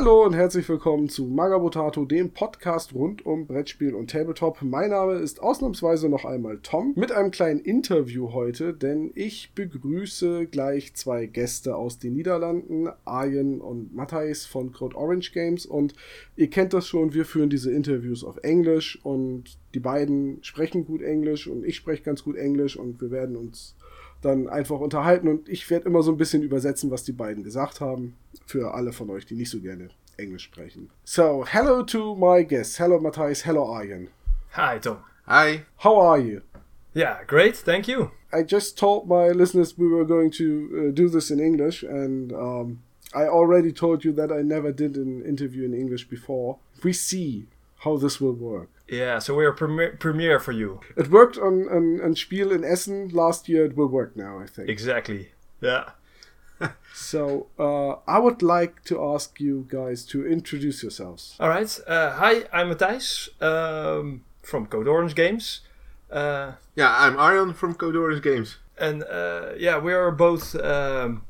Hallo und herzlich willkommen zu Magabotato, dem Podcast rund um Brettspiel und Tabletop. Mein Name ist ausnahmsweise noch einmal Tom mit einem kleinen Interview heute, denn ich begrüße gleich zwei Gäste aus den Niederlanden, Arjen und Matthijs von Code Orange Games und ihr kennt das schon, wir führen diese Interviews auf Englisch und die beiden sprechen gut Englisch und ich spreche ganz gut Englisch und wir werden uns dann einfach unterhalten und ich werde immer so ein bisschen übersetzen, was die beiden gesagt haben, für alle von euch, die nicht so gerne Englisch sprechen. So, hello to my guests. Hello Matthias, hello Arjen. Hi, Tom. Hi. How are you? Yeah, great, thank you. I just told my listeners we were going to uh, do this in English, and um, I already told you that I never did an interview in English before. We see how this will work. Yeah, so we're premiere, premiere for you. It worked on, on, on Spiel in Essen last year. It will work now, I think. Exactly. Yeah. So uh, I would like to ask you guys to introduce yourselves. All right. Uh, hi, I'm Matthijs um, from Code Orange Games. Uh, Yeah, I'm Arjan from Code Orange Games. and uh, yeah, we are both um,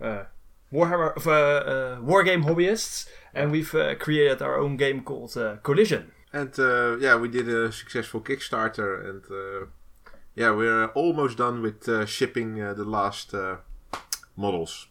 uh, Warhammer of, uh, uh, wargame hobbyists, and we've uh, created our own game called uh, Collision. And uh, yeah, we did a successful Kickstarter, and uh, yeah, we're almost done with uh, shipping uh, the last uh, models.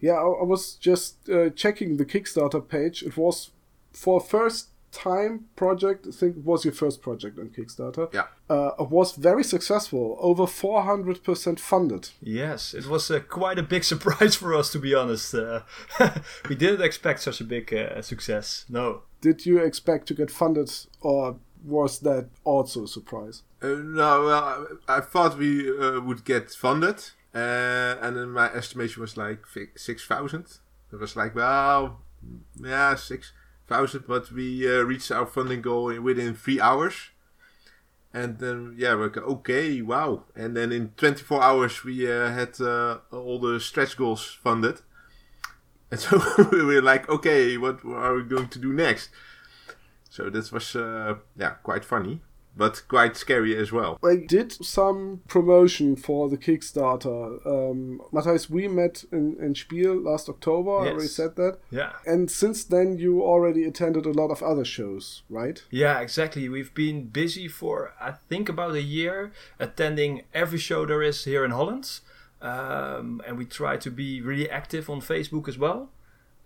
Yeah, I, I was just uh, checking the Kickstarter page. It was for a first time project. I think it was your first project on Kickstarter. Yeah. Uh, it was very successful. Over 400% funded. Yes, it was uh, quite a big surprise for us, to be honest. Uh, we didn't expect such a big uh, success. No. Did you expect to get funded or was that also a surprise? Uh, no, well, I, I thought we uh, would get funded, uh, and my estimation was like fi- 6,000. It was like, well, yeah, 6,000, but we uh, reached our funding goal in, within three hours. And then, yeah, we're okay, wow. And then in 24 hours, we uh, had uh, all the stretch goals funded. And so we were like, okay, what are we going to do next? So this was, yeah, quite funny, but quite scary as well. I did some promotion for the Kickstarter. Um, Matthias, we met in, in Spiel last October. I already said that. Yeah. And since then, you already attended a lot of other shows, right? Yeah, exactly. We've been busy for, I think, about a year, attending every show there is here in Holland. Um, and we try to be really active on Facebook as well.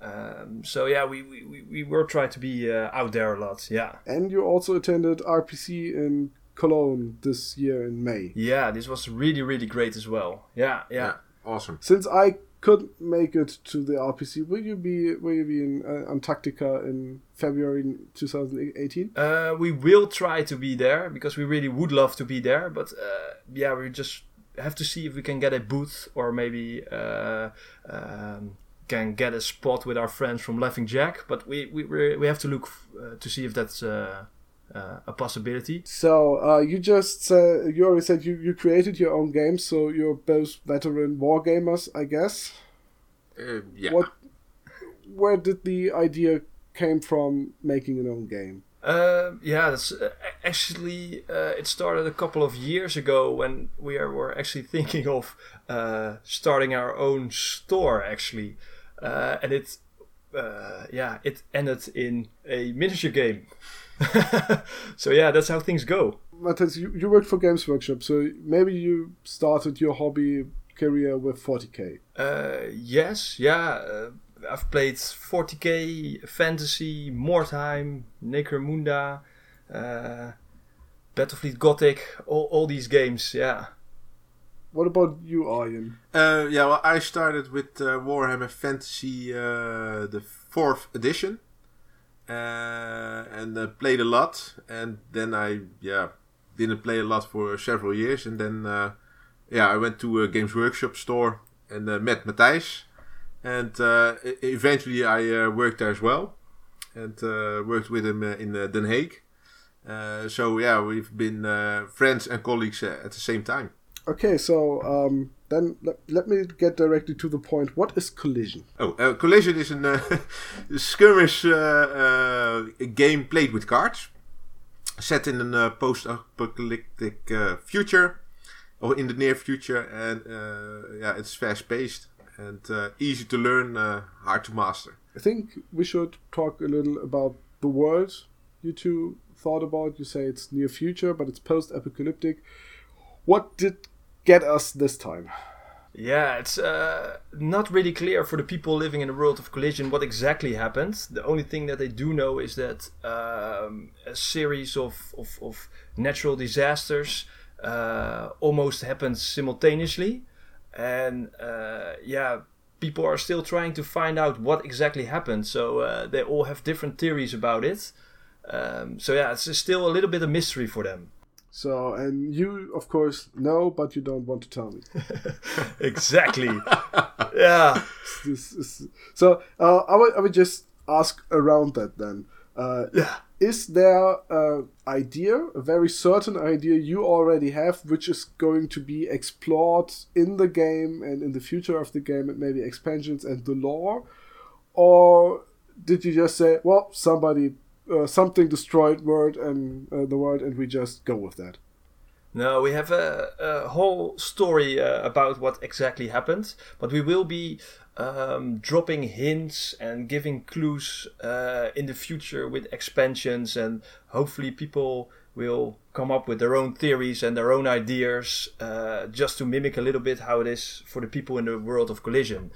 Um, so, yeah, we, we, we, we were trying to be uh, out there a lot. Yeah. And you also attended RPC in Cologne this year in May. Yeah, this was really, really great as well. Yeah, yeah. awesome. Since I couldn't make it to the RPC, will you be will you be in uh, Antarctica in February 2018? Uh, we will try to be there because we really would love to be there. But uh, yeah, we just have to see if we can get a booth or maybe uh, um, can get a spot with our friends from Laughing Jack. But we we we're- have to look uh, to see if that's uh, uh, a possibility. So uh, you just said you already said you, you created your own game, so you're both veteran war gamers, I guess. Uh, yeah. What where did the idea came from making an own game? Uh, yeah, that's uh, actually uh, it started a couple of years ago when we are, were actually thinking of uh, starting our own store actually, uh, and it's uh, yeah it ended in a miniature game. so yeah, that's how things go. Matthias, you, you worked for Games Workshop, so maybe you started your hobby career with 40k. Uh, yes, yeah. Uh, I've played 40k, Fantasy, Mordheim, Necromunda, uh, Battlefleet Gothic, all, all these games, yeah. What about you, Arjen? Uh, yeah, well, I started with uh, Warhammer Fantasy, uh, the fourth edition, uh, and uh, played a lot. And then I, yeah, didn't play a lot for several years. And then, uh, yeah, I went to a Games Workshop store and met Matthijs. And eventually, I worked there as well, and worked with him in Den Haag. So yeah, we've been friends and colleagues at the same time. Okay, so um, then let, let me get directly to the point. What is Collision? Oh, uh, Collision is a uh, skirmish uh, uh, game played with cards, set in a uh, post-apocalyptic uh, future, or in the near future, and uh, yeah, it's fast-paced. and uh, easy to learn, uh, hard to master. I think we should talk a little about the world you two thought about. You say it's near future, but it's post-apocalyptic. What did get us this time? Yeah, it's uh, not really clear for the people living in the world of Collision what exactly happened. The only thing that they do know is that um, a series of, of, of natural disasters uh, almost happened simultaneously. And uh, yeah, people are still trying to find out what exactly happened. So uh, they all have different theories about it. Um, so yeah, it's still a little bit of mystery for them. So, and you, of course, know, but you don't want to tell me. exactly. yeah. So, uh, I, would, I would just ask around that then. Uh, yeah. Is there an idea, a very certain idea you already have, which is going to be explored in the game and in the future of the game and maybe expansions and the lore? Or did you just say, well, somebody uh, something destroyed world and uh, the world, and we just go with that. No, we have a, a whole story uh, about what exactly happened, but we will be um, dropping hints and giving clues uh, in the future with expansions, and hopefully people will come up with their own theories and their own ideas, uh, just to mimic a little bit how it is for the people in the world of Collision.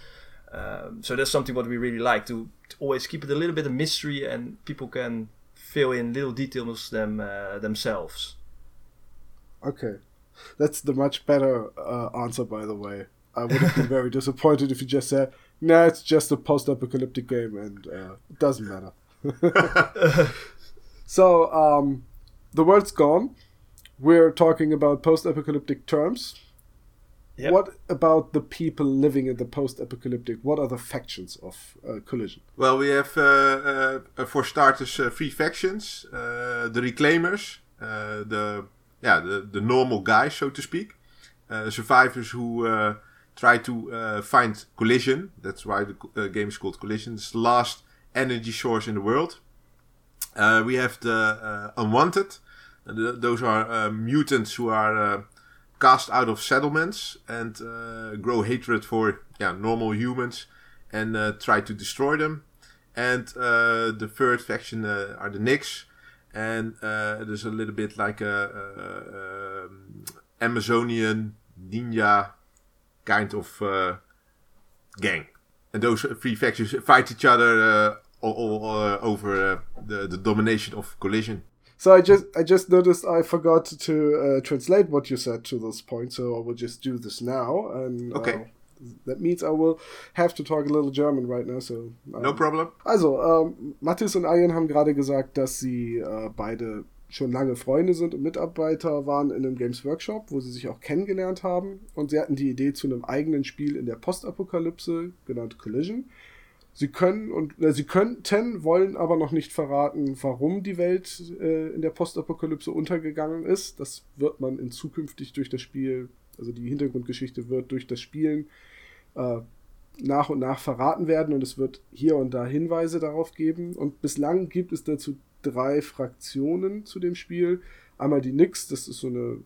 Um, so that's something what we really like to, to, always keep it a little bit of mystery, and people can fill in little details them uh, themselves. Okay, that's the much better uh, answer, by the way. I would have been very disappointed if you just said, "Nah, it's just a post-apocalyptic game, and uh, it doesn't matter." so, um, the world's gone. We're talking about post-apocalyptic terms Yep. What about the people living in the post-apocalyptic? What are the factions of uh, Collision? Well, we have, uh, uh, for starters, uh, three factions: uh, the Reclaimers, uh, the yeah, the, the normal guys, so to speak, survivors who try to find Collision. That's why the game is called Collision. It's the last energy source in the world. we have the Unwanted. Those are mutants who are cast out of settlements and uh, grow hatred for yeah, normal humans and uh, try to destroy them. And uh, the third faction uh, are the Nyx, and uh, there's a little bit like a um, Amazonian ninja kind of uh, gang. And those three factions fight each other all, all, over the, the domination of collision. So I just I just noticed I forgot to uh, translate what you said to this point, so I will just do this now. And okay. Uh, that means I will have to talk a little German right now. So um, no problem. Also ähm, Mathis und Ian haben gerade gesagt, dass sie äh, beide schon lange Freunde sind und Mitarbeiter waren in einem Games Workshop, wo sie sich auch kennengelernt haben. Und sie hatten die Idee zu einem eigenen Spiel in der Postapokalypse, genannt Collision. Sie können und äh, sie könnten, wollen aber noch nicht verraten, warum die Welt äh, in der Postapokalypse untergegangen ist. Das wird man in zukünftig durch das Spiel, also die Hintergrundgeschichte wird durch das Spielen äh, nach und nach verraten werden und es wird hier und da Hinweise darauf geben. Und bislang gibt es dazu drei Fraktionen zu dem Spiel. Einmal die Nix, das ist so eine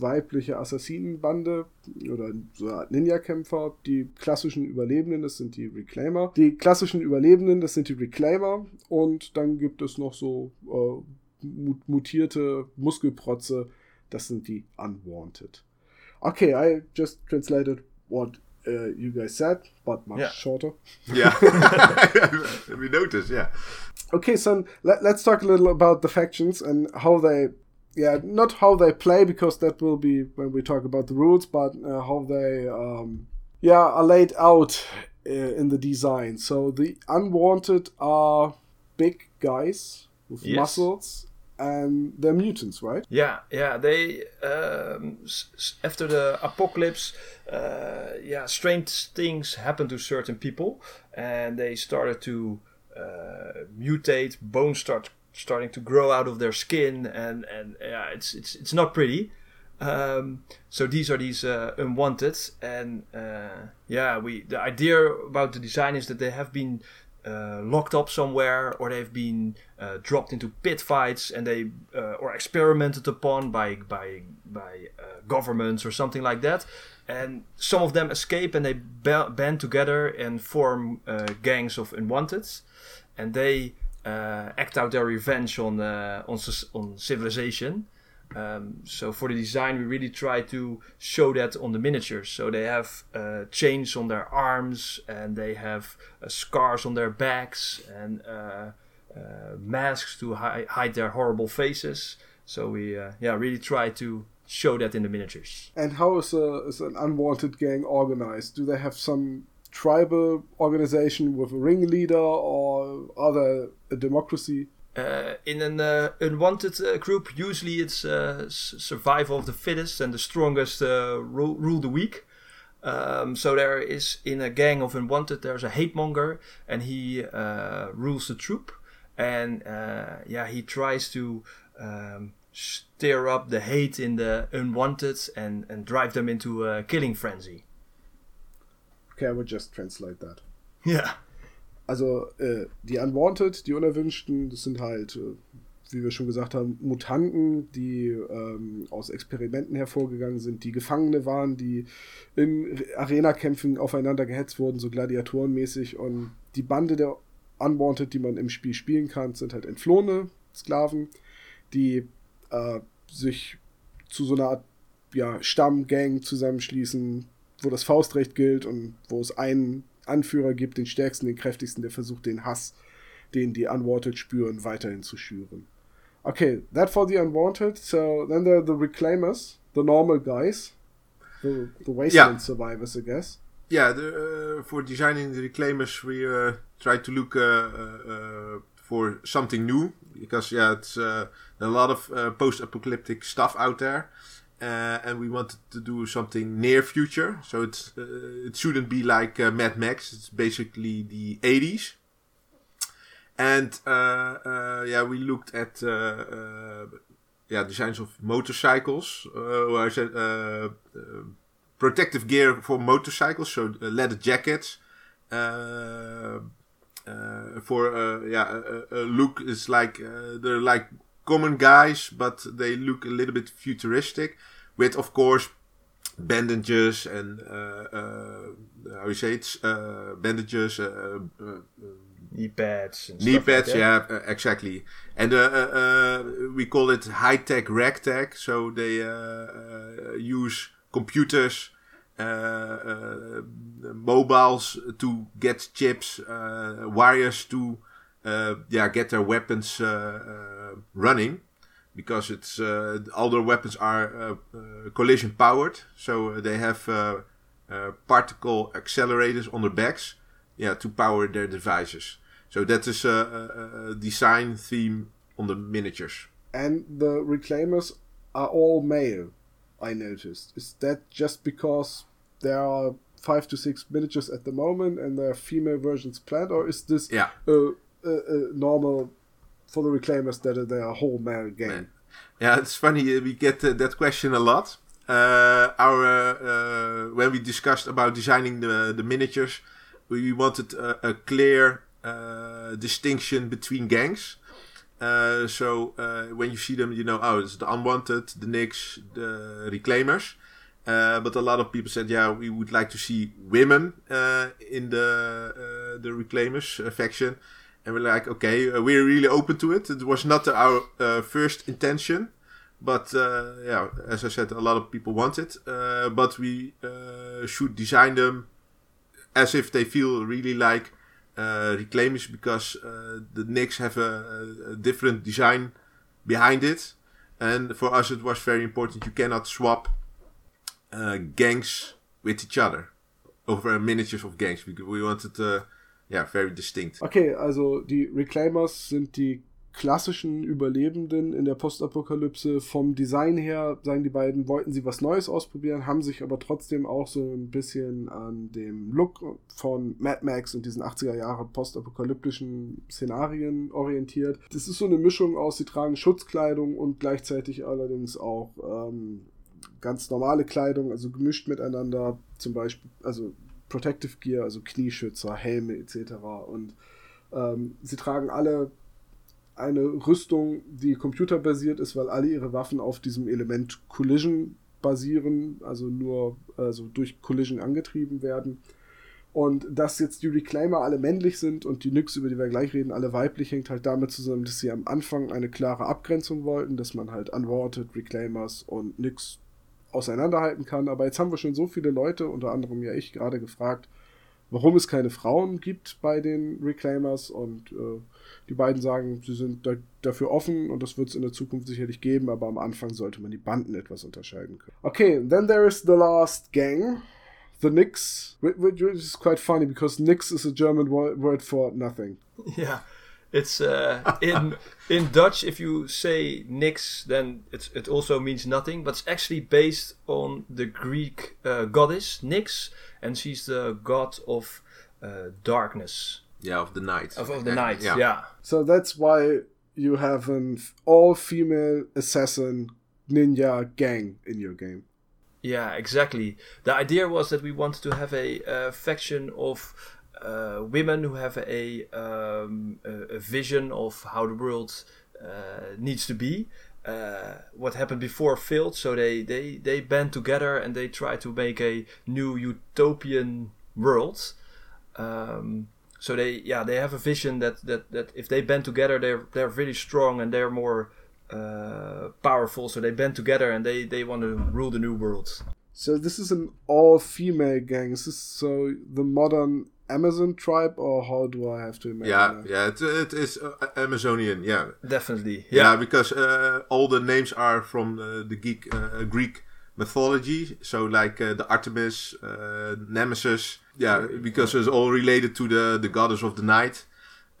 weibliche Assassinenbande oder so eine Art Ninja-Kämpfer. Die klassischen Überlebenden, das sind die Reclaimer. Die klassischen Überlebenden, das sind die Reclaimer. Und dann gibt es noch so äh, mutierte Muskelprotze, das sind die Unwanted. Okay, I just translated what uh, you guys said, but much yeah. shorter. Yeah, we noticed. Yeah. Okay, so let, us talk a little about the factions and how they yeah, not how they play because that will be when we talk about the rules, but uh, how they um, yeah are laid out uh, in the design. So the unwanted are big guys with yes. muscles and they're mutants, right? Yeah, yeah. They um, after the apocalypse, uh, yeah, strange things happen to certain people, and they started to uh, mutate. Bones start starting to grow out of their skin, and and yeah, it's it's it's not pretty. Um, so these are these uh, unwanted, and uh, yeah, we the idea about the design is that they have been uh, locked up somewhere, or they've been uh, dropped into pit fights, and they uh, or experimented upon by by by uh, governments or something like that. And some of them escape and they band together and form gangs of unwanted, and they uh, act out their revenge on uh, on on civilization. Um, so for the design, we really try to show that on the miniatures. So they have uh, chains on their arms, and they have scars on their backs, and masks to hi- hide their horrible faces. So we, yeah, really try to show that in the miniatures. And how is, a, is an unwanted gang organized? Do they have some tribal organization with a ringleader, or other democracy? Uh, in an uh, unwanted uh, group, usually it's uh, survival of the fittest and the strongest uh, rule, rule the weak. Um, so there is in a gang of unwanted, there's a hate monger, and he uh, rules the troop, and yeah, he tries to um, stir up the hate in the unwanted and and drive them into a killing frenzy. I would just translate that. Ja. also äh, die Unwanted, die Unerwünschten, das sind halt, äh, wie wir schon gesagt haben, Mutanten, die ähm, aus Experimenten hervorgegangen sind, die Gefangene waren, die in Arena-Kämpfen aufeinander gehetzt wurden, so gladiatorenmäßig. Und die Bande der Unwanted, die man im Spiel spielen kann, sind halt entflohene Sklaven, die äh, sich zu so einer Art ja, Stammgang zusammenschließen, wo das Faustrecht gilt und wo es einen Anführer gibt, den stärksten, den kräftigsten, der versucht, den Hass, den die Unwanted spüren, weiterhin zu schüren. Okay, that for the Unwanted. So then there are the Reclaimers, the normal guys, the, the Wasteland yeah. survivors, I guess. Yeah, the, uh, for designing the Reclaimers, we uh, try to look uh, uh, uh, for something new because yeah, it's uh, a lot of post-apocalyptic stuff out there. Uh, and we wanted to do something near future. So it's uh, it shouldn't be like uh, Mad Max. It's basically the 80s. And uh, uh, yeah, we looked at uh, yeah designs of motorcycles. I said protective gear for motorcycles, so leather jackets. for yeah, a, a, look is like they're like common guys, but they look a little bit futuristic, with of course bandages and uh, uh, how you say it, uh, bandages, uh, uh, uh, knee pads, knee pads, like yeah, exactly. And we call it high tech ragtag, so they use computers. mobiles to get chips, wires to yeah get their weapons running because it's uh, all their weapons are uh, uh, collision powered, so they have particle accelerators on their backs, yeah, to power their devices. So that is a, a, design theme on the miniatures. And the reclaimers are all male. I noticed. Is that just because there are five to six miniatures at the moment and there are female versions planned, or is this yeah. a, a, a normal for the reclaimers that are a whole male game. Man. Yeah, it's funny. Uh, we get uh, that question a lot. Uh, our uh, when we discussed about designing the the miniatures, we wanted a, a clear uh, distinction between gangs. Uh, so when you see them, you know, oh, it's the unwanted, the Nyx, the reclaimers. but a lot of people said, yeah, we would like to see women in the the reclaimers faction and we're like, okay, uh, we're really open to it. It was not our uh, first intention, but uh, yeah, as I said, a lot of people want it. Uh, but we uh, should design them as if they feel really like uh, reclaimers because the Nyx have a, a, different design behind it. And for us, it was very important. You cannot swap gangs with each other over miniatures of gangs because we wanted to ja, very distinct. Okay, also die Reclaimers sind die klassischen Überlebenden in der Postapokalypse. Vom Design her, sagen die beiden, wollten sie was Neues ausprobieren, haben sich aber trotzdem auch so ein bisschen an dem Look von Mad Max und diesen 80er Jahre postapokalyptischen Szenarien orientiert. Das ist so eine Mischung aus, sie tragen Schutzkleidung und gleichzeitig allerdings auch ähm, ganz normale Kleidung, also gemischt miteinander, zum Beispiel, also Protective Gear, also Knieschützer, Helme etc. Und ähm, sie tragen alle eine Rüstung, die computerbasiert ist, weil alle ihre Waffen auf diesem Element Collision basieren, also nur also durch Collision angetrieben werden. Und dass jetzt die Reclaimer alle männlich sind und die Nyx, über die wir gleich reden, alle weiblich, hängt halt damit zusammen, dass sie am Anfang eine klare Abgrenzung wollten, dass man halt Unwanted, Reclaimers und Nyx auseinanderhalten kann. Aber jetzt haben wir schon so viele Leute, unter anderem ja ich, gerade gefragt, warum es keine Frauen gibt bei den Reclaimers und äh, die beiden sagen, sie sind da, dafür offen und das wird es in der Zukunft sicherlich geben, aber am Anfang sollte man die Banden etwas unterscheiden können. Okay, then there is the last gang, the Nix, which is quite funny because Nix is a German word for nothing. Yeah. It's uh, in in Dutch. If you say nix, then it's, it also means nothing. But it's actually based on the Greek uh, goddess Nyx, and she's the god of uh, darkness. Yeah, of the night. Of, of the night, yeah. yeah. So that's why you have an all female assassin ninja gang in your game. Yeah, exactly. The idea was that we wanted to have a uh, faction of uh, women who have a, um, a, a, vision of how the world uh, needs to be. Uh, what happened before failed, so they, they, they band together and they try to make a new utopian world. Um, so they yeah they have a vision that that, that if they band together they're they're really strong and they're more uh, powerful so they band together and they they want to rule the new world so this is an all-female gang is so the modern amazon tribe or how do i have to imagine yeah that? yeah it, it is uh, amazonian yeah definitely yeah, yeah because uh, all the names are from the greek uh, greek mythology so like uh, the artemis uh, nemesis yeah, because it's all related to the the goddess of the night.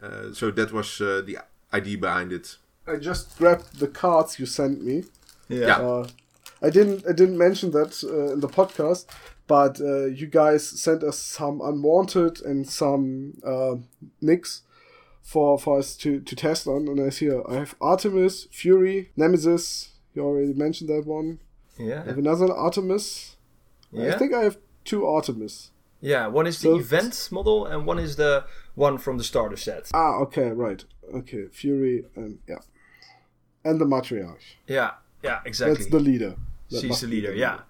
Uh, so that was uh, the idea behind it. I just grabbed the cards you sent me. Yeah. Uh, I didn't I didn't mention that uh, in the podcast, but uh, you guys sent us some unwanted and some uh, Nyx for for us to to test on. And I see I have Artemis, Fury, Nemesis. You already mentioned that one. Yeah. I have another Artemis. Yeah. I think I have two Artemis. Yeah, one is the so event model and one is the one from the starter set. Ah, okay, right. Okay, Fury and yeah. And the matriarch. Yeah, yeah, exactly. That's the leader. That She's the leader, the leader, yeah.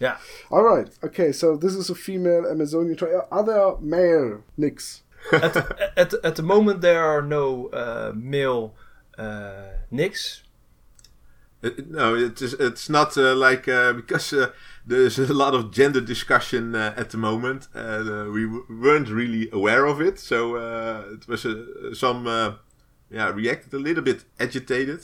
Yeah. All right. Okay, so this is a female Amazonian tribe. Are there male Nyx? at, the, at, at the moment, there are no uh, male uh, Nyx. It, no, it's it's not uh, like uh, because uh, there's a lot of gender discussion uh, at the moment, and uh, we w- weren't really aware of it. So uh, it was some, yeah, reacted a little bit agitated.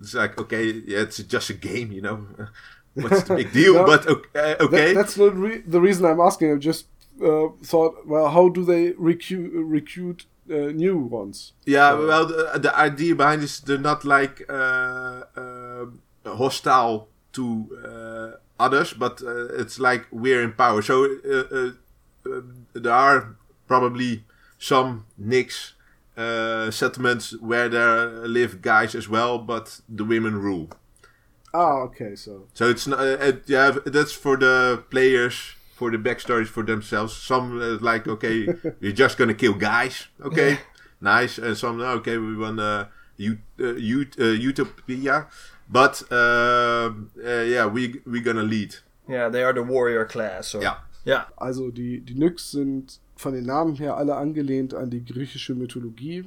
It's like, okay, yeah, it's just a game, you know. What's the big deal? no, but okay, okay. That, that's not re- the reason I'm asking. I just thought, well, how do they recruit recruit uh, new ones. Yeah, well, the, the, idea behind this, they're not like uh, uh, hostile to uh, others, but uh, it's like we're in power. So uh, there are probably some Nyx settlements where there live guys as well, but the women rule. Ah, okay, so so it's not. It, yeah, that's for the players for the backstories for themselves. Some uh, like, okay, we're just gonna kill guys. Okay, nice. And some, okay, we want uh, ut- uh, ut- uh, utopia. But uh, uh, yeah, we we're gonna lead. Yeah, they are the warrior class. So. Ja. Ja. Also die, die Nyx sind von den Namen her alle angelehnt an die griechische Mythologie,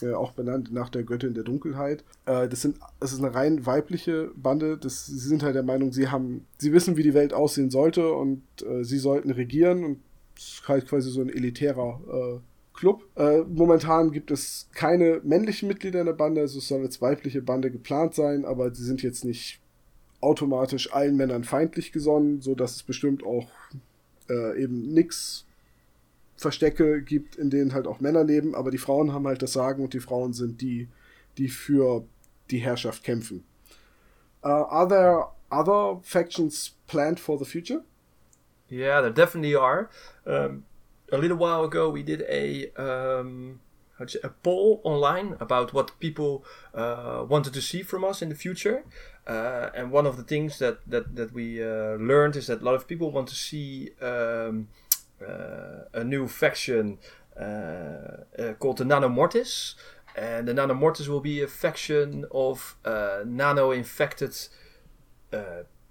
äh, auch benannt nach der Göttin der Dunkelheit. Äh, das, sind, das ist eine rein weibliche Bande. Das, sie sind halt der Meinung, sie haben, sie wissen, wie die Welt aussehen sollte und äh, sie sollten regieren und ist halt quasi so ein elitärer äh, Club. Äh, momentan gibt es keine männlichen Mitglieder in der Bande, also es soll als weibliche Bande geplant sein, aber sie sind jetzt nicht automatisch allen Männern feindlich gesonnen, sodass es bestimmt auch äh, eben nix Verstecke gibt, in denen halt auch Männer leben, aber die Frauen haben halt das Sagen und die Frauen sind die, die für die Herrschaft kämpfen. Uh, are there other factions planned for the future? Yeah, there definitely are. Um, a little while ago we did a um, a poll online about what people uh, wanted to see from us in the future. Uh, and one of the things that that that we uh, learned is that a lot of people want to see um, uh, a new faction uh, uh, called the Nanomortis. and the Nanomortis will be a faction of uh, nano-infected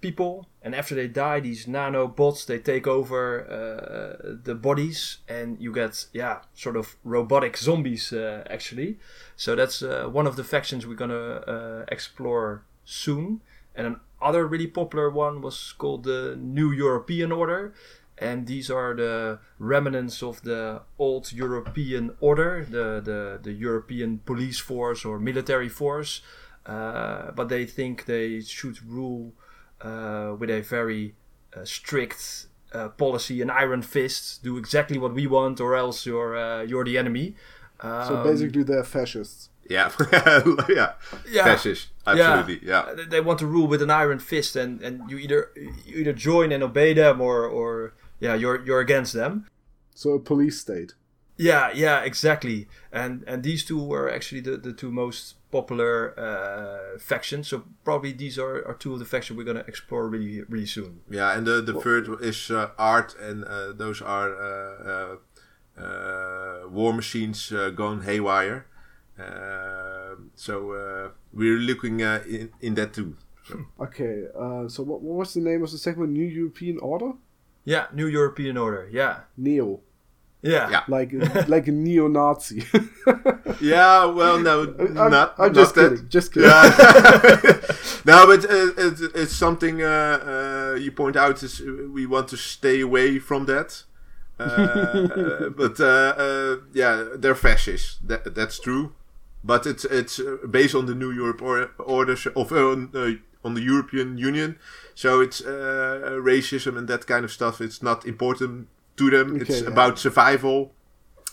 people, and after they die, these nanobots they take over the bodies, and you get yeah, sort of robotic zombies actually. So that's one of the factions we're gonna explore soon. And another really popular one was called the New European Order, and these are the remnants of the old European order, the the, the European police force or military force. Uh, but they think they should rule uh, with a very uh, strict uh, policy, an iron fist, do exactly what we want, or else you're uh, you're the enemy. Um, So basically, they're fascists. Yeah, yeah, yeah, fascist, absolutely, yeah. Uh, They want to rule with an iron fist, and, and you either you either join and obey them, or or yeah, you're you're against them. So a police state. Yeah, yeah, exactly. And and these two were actually the, the two most popular uh, factions. So probably these are, are two of the factions we're gonna explore really really soon. Yeah, and the, the third is uh, art, and uh, those are uh, uh, uh, war machines uh, gone haywire. Uh, so uh, we're looking uh, in, in that too. Okay, uh, so what, what was the name of the second one? New European Order? Yeah, New European Order. Yeah, Neo. yeah, Yeah. Like, like a neo Nazi. Yeah, well, no, I'm, not, I'm not just that. kidding. Just kidding. Yeah. no, but uh, it, it's something uh, uh, you point out is we want to stay away from that. Uh, but uh, uh, yeah, they're fascists. That, that's true. But it's it's uh, based on the New Europe or, orders of uh, on, uh, on the European Union, so it's uh, racism and that kind of stuff. It's not important to them. Okay, it's yeah. about survival,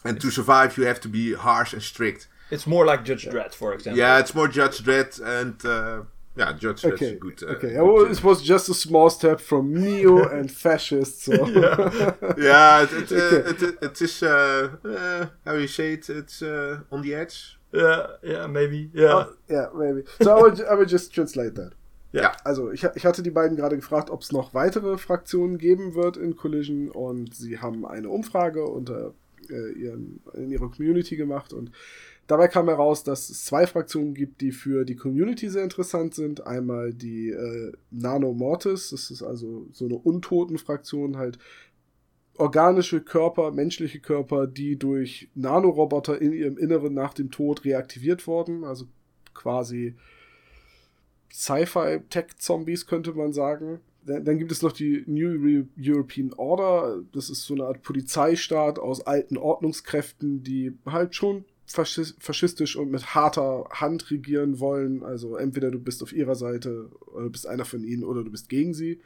and to survive you have to be harsh and strict. it's more like Judge Dredd, for example. Yeah, it's more Judge Dredd and uh, yeah, Judge Dredd's Okay, a good. Uh, okay. good Well, it was just a small step from neo and fascist. So yeah, it, it, uh, Okay. it, it, it is uh, uh, how you say it. It's uh, on the edge. Yeah, yeah, maybe. Yeah, ja, maybe. So I would, I would just translate that. ja. Also, ich, ich hatte die beiden gerade gefragt, ob es noch weitere Fraktionen geben wird in Collision und sie haben eine Umfrage unter äh, ihren, in ihrer Community gemacht und dabei kam heraus, dass es zwei Fraktionen gibt, die für die Community sehr interessant sind. Einmal die äh, Nano Mortis, das ist also so eine Untoten-Fraktion, halt organische Körper, menschliche Körper, die durch Nanoroboter in ihrem Inneren nach dem Tod reaktiviert wurden, also quasi Sci-Fi-Tech-Zombies, könnte man sagen. Dann, gibt es noch die New European Order. Das ist so eine Art Polizeistaat aus alten Ordnungskräften, die halt schon faschis faschistisch und mit harter Hand regieren wollen. Also entweder du bist auf ihrer Seite oder du bist einer von ihnen oder du bist gegen sie.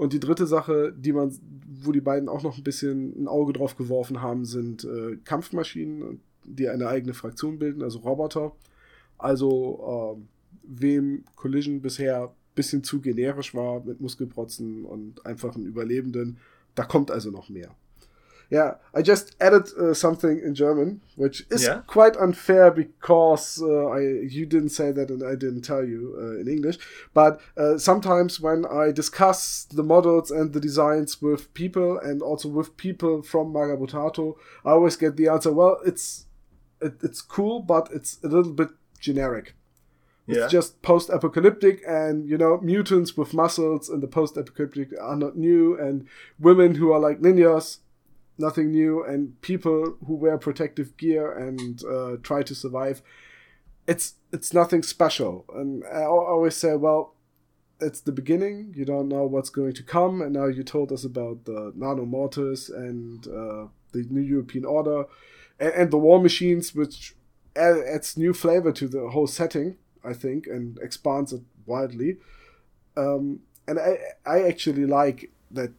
Und die dritte Sache, die man, wo die beiden auch noch ein bisschen ein Auge drauf geworfen haben, sind äh, Kampfmaschinen, die eine eigene Fraktion bilden, also Roboter. Also ähm, wem Collision bisher ein bisschen zu generisch war mit Muskelprotzen und einfachen Überlebenden, da kommt also noch mehr. Yeah, I just added uh, something in German, which is Yeah. quite unfair because uh, I you didn't say that and I didn't tell you uh, in English. But uh, sometimes when I discuss the models and the designs with people and also with people from Magabotato, I always get the answer. Well, it's it, it's cool, but it's a little bit generic. It's Yeah. just post-apocalyptic, and you know, mutants with muscles in the post-apocalyptic are not new, and women who are like ninjas, nothing new, and people who wear protective gear and uh, try to survive. It's it's nothing special, and I always say, well, it's the beginning. You don't know what's going to come, and now you told us about the Nano Mortis and uh, the New European Order, and, and the War Machines, which adds new flavor to the whole setting, I think, and expands it wildly. Um, and I I actually like that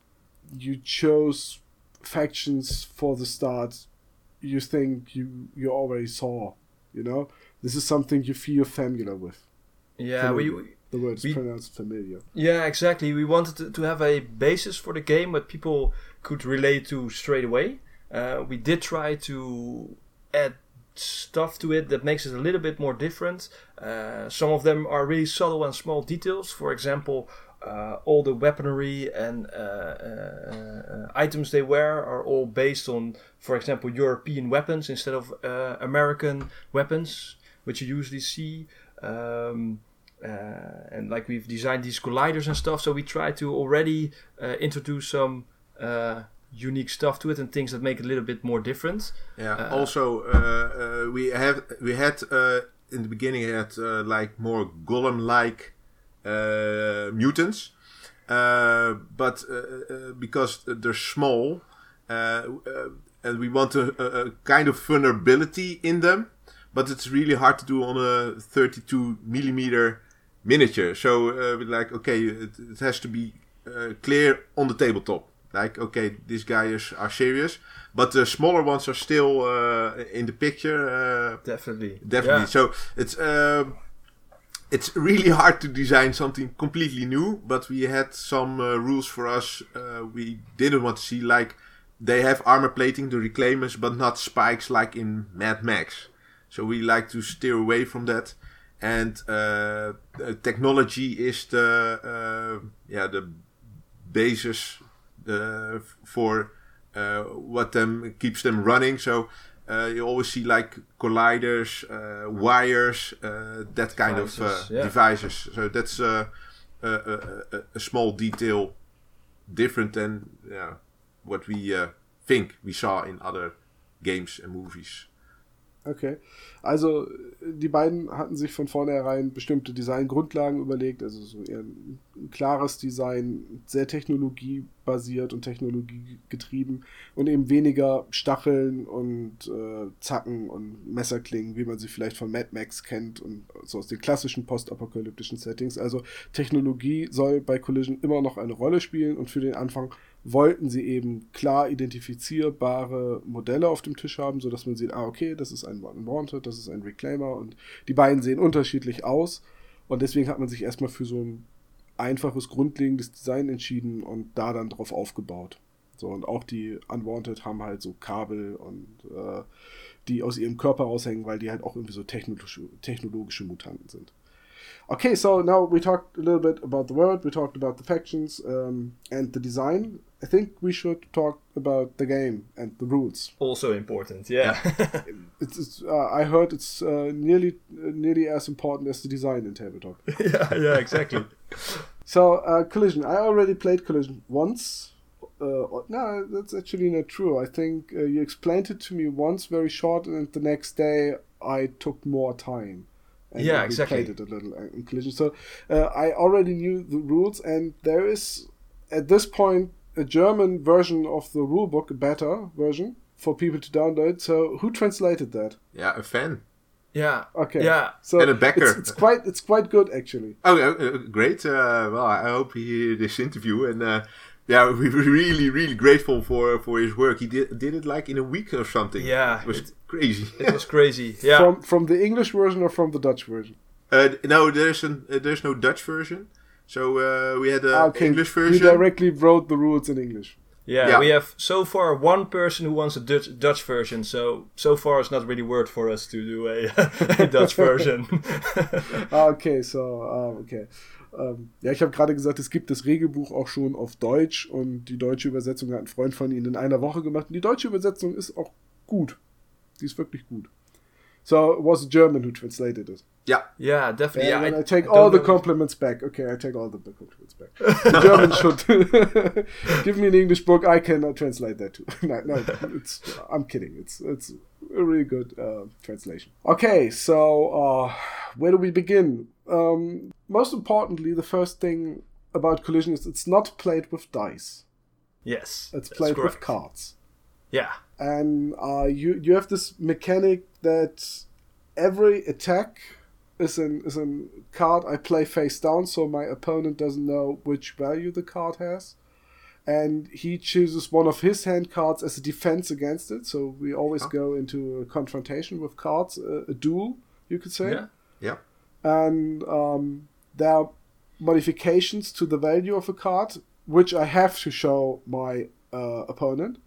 you chose factions for the start. You think you you already saw, you know. This is something you feel familiar with. Yeah, we, Familiar. The word is we- pronounced familiar. Yeah, exactly. We wanted to, to have a basis for the game that people could relate to straight away. Uh, we did try to add stuff to it that makes it a little bit more different. Uh, some of them are really subtle and small details. For example, uh, all the weaponry and uh, uh, uh, items they wear are all based on, for example, European weapons instead of uh, American weapons, which you usually see. Um, uh, and like we've designed these colliders and stuff, so we try to already uh, introduce some uh, unique stuff to it and things that make it a little bit more different. Yeah. Uh, also, uh, uh, we have we had uh, in the beginning had uh, like more golem-like mutants, uh, but uh, uh, because they're small, uh, uh, and we want a, a, a kind of vulnerability in them, but it's really hard to do on a 32 millimeter miniature. So uh, we're like, okay, it, it has to be uh, clear on the tabletop. Like, okay, these guys are serious, but the smaller ones are still uh, in the picture. Uh, Definitely. definitely. Yeah. So it's um, it's really hard to design something completely new. But we had some uh, rules for us. Uh, we didn't want to see like they have armor plating, the reclaimers, but not spikes like in Mad Max. So we like to steer away from that. And uh, technology is the uh, yeah the basis uh, for uh, what them keeps them running. So you always see like colliders, uh, wires, uh, that kind of Devices, uh, yeah. devices. So that's uh, a, a, a, a small detail different than yeah, what we uh, think we saw in other games and movies. Okay. Also, die beiden hatten sich von vornherein bestimmte Designgrundlagen überlegt, also so ein klares Design, sehr technologiebasiert und technologiegetrieben und eben weniger Stacheln und äh, Zacken und Messerklingen, wie man sie vielleicht von Mad Max kennt und so aus den klassischen postapokalyptischen Settings. Also Technologie soll bei Collision immer noch eine Rolle spielen und für den Anfang wollten sie eben klar identifizierbare Modelle auf dem Tisch haben, sodass man sieht, ah, okay, das ist ein Unwanted, das ist ein Reclaimer und die beiden sehen unterschiedlich aus. Und deswegen hat man sich erstmal für so ein einfaches, grundlegendes Design entschieden und da dann drauf aufgebaut. So, und auch die Unwanted haben halt so Kabel und äh, die aus ihrem Körper raushängen, weil die halt auch irgendwie so technologische, technologische Mutanten sind. Okay, so now we talked a little bit about the world, we talked about the factions um, and the design. I think we should talk about the game and the rules. Also important, yeah. It's, it's uh, I heard it's uh, nearly nearly as important as the design in tabletop. yeah, yeah, exactly. So uh, Collision, I already played Collision once. Uh, no, that's actually not true. I think uh, you explained it to me once, very short, and the next day I took more time. And Yeah, exactly. Played it a little uh, in Collision. So uh, I already knew the rules, and there is at this point a German version of the rulebook, a better version for people to download. So who translated that? Yeah, a fan. yeah. Okay. Yeah. So And a backer. It's, it's quite it's quite good actually. Oh, uh, great. Uh, well, I hope he hear this interview. And uh, yeah, we were really, really grateful for for his work. He did did it like in a week or something. Yeah, it was it- crazy. It was crazy. Yeah. From from the English version or from the Dutch version? uh, no, there's an uh, there's no Dutch version. So uh, we had the okay, English you version. directly wrote the rules in English. yeah, Yeah. we have so far one person who wants a Dutch, Dutch version. So so far it's not really worked for us to do a, a Dutch version. Okay, so, ah, okay. Ähm, ja, ich habe gerade gesagt, es gibt das Regelbuch auch schon auf Deutsch und die deutsche Übersetzung hat ein Freund von Ihnen in einer Woche gemacht. Und die deutsche Übersetzung ist auch gut. Die ist wirklich gut. So, it was a German who translated it. yeah, yeah, definitely. And Yeah, then I, take don't all the know- compliments back. Okay, I take all the compliments back. The German should give me an English book. I cannot translate that too. no, no, it's. I'm kidding. It's it's a really good uh, translation. Okay, so uh, where do we begin? Um, most importantly, the first thing about collision is it's not played with dice. Yes, It's played with cards Yeah, and uh, you you have this mechanic that every attack is an is a card I play face down, so my opponent doesn't know which value the card has, and he chooses one of his hand cards as a defense against it. So we always Oh. go into a confrontation with cards, a, a duel, you could say yeah, yeah. and um, there are modifications to the value of a card which I have to show my uh, opponent.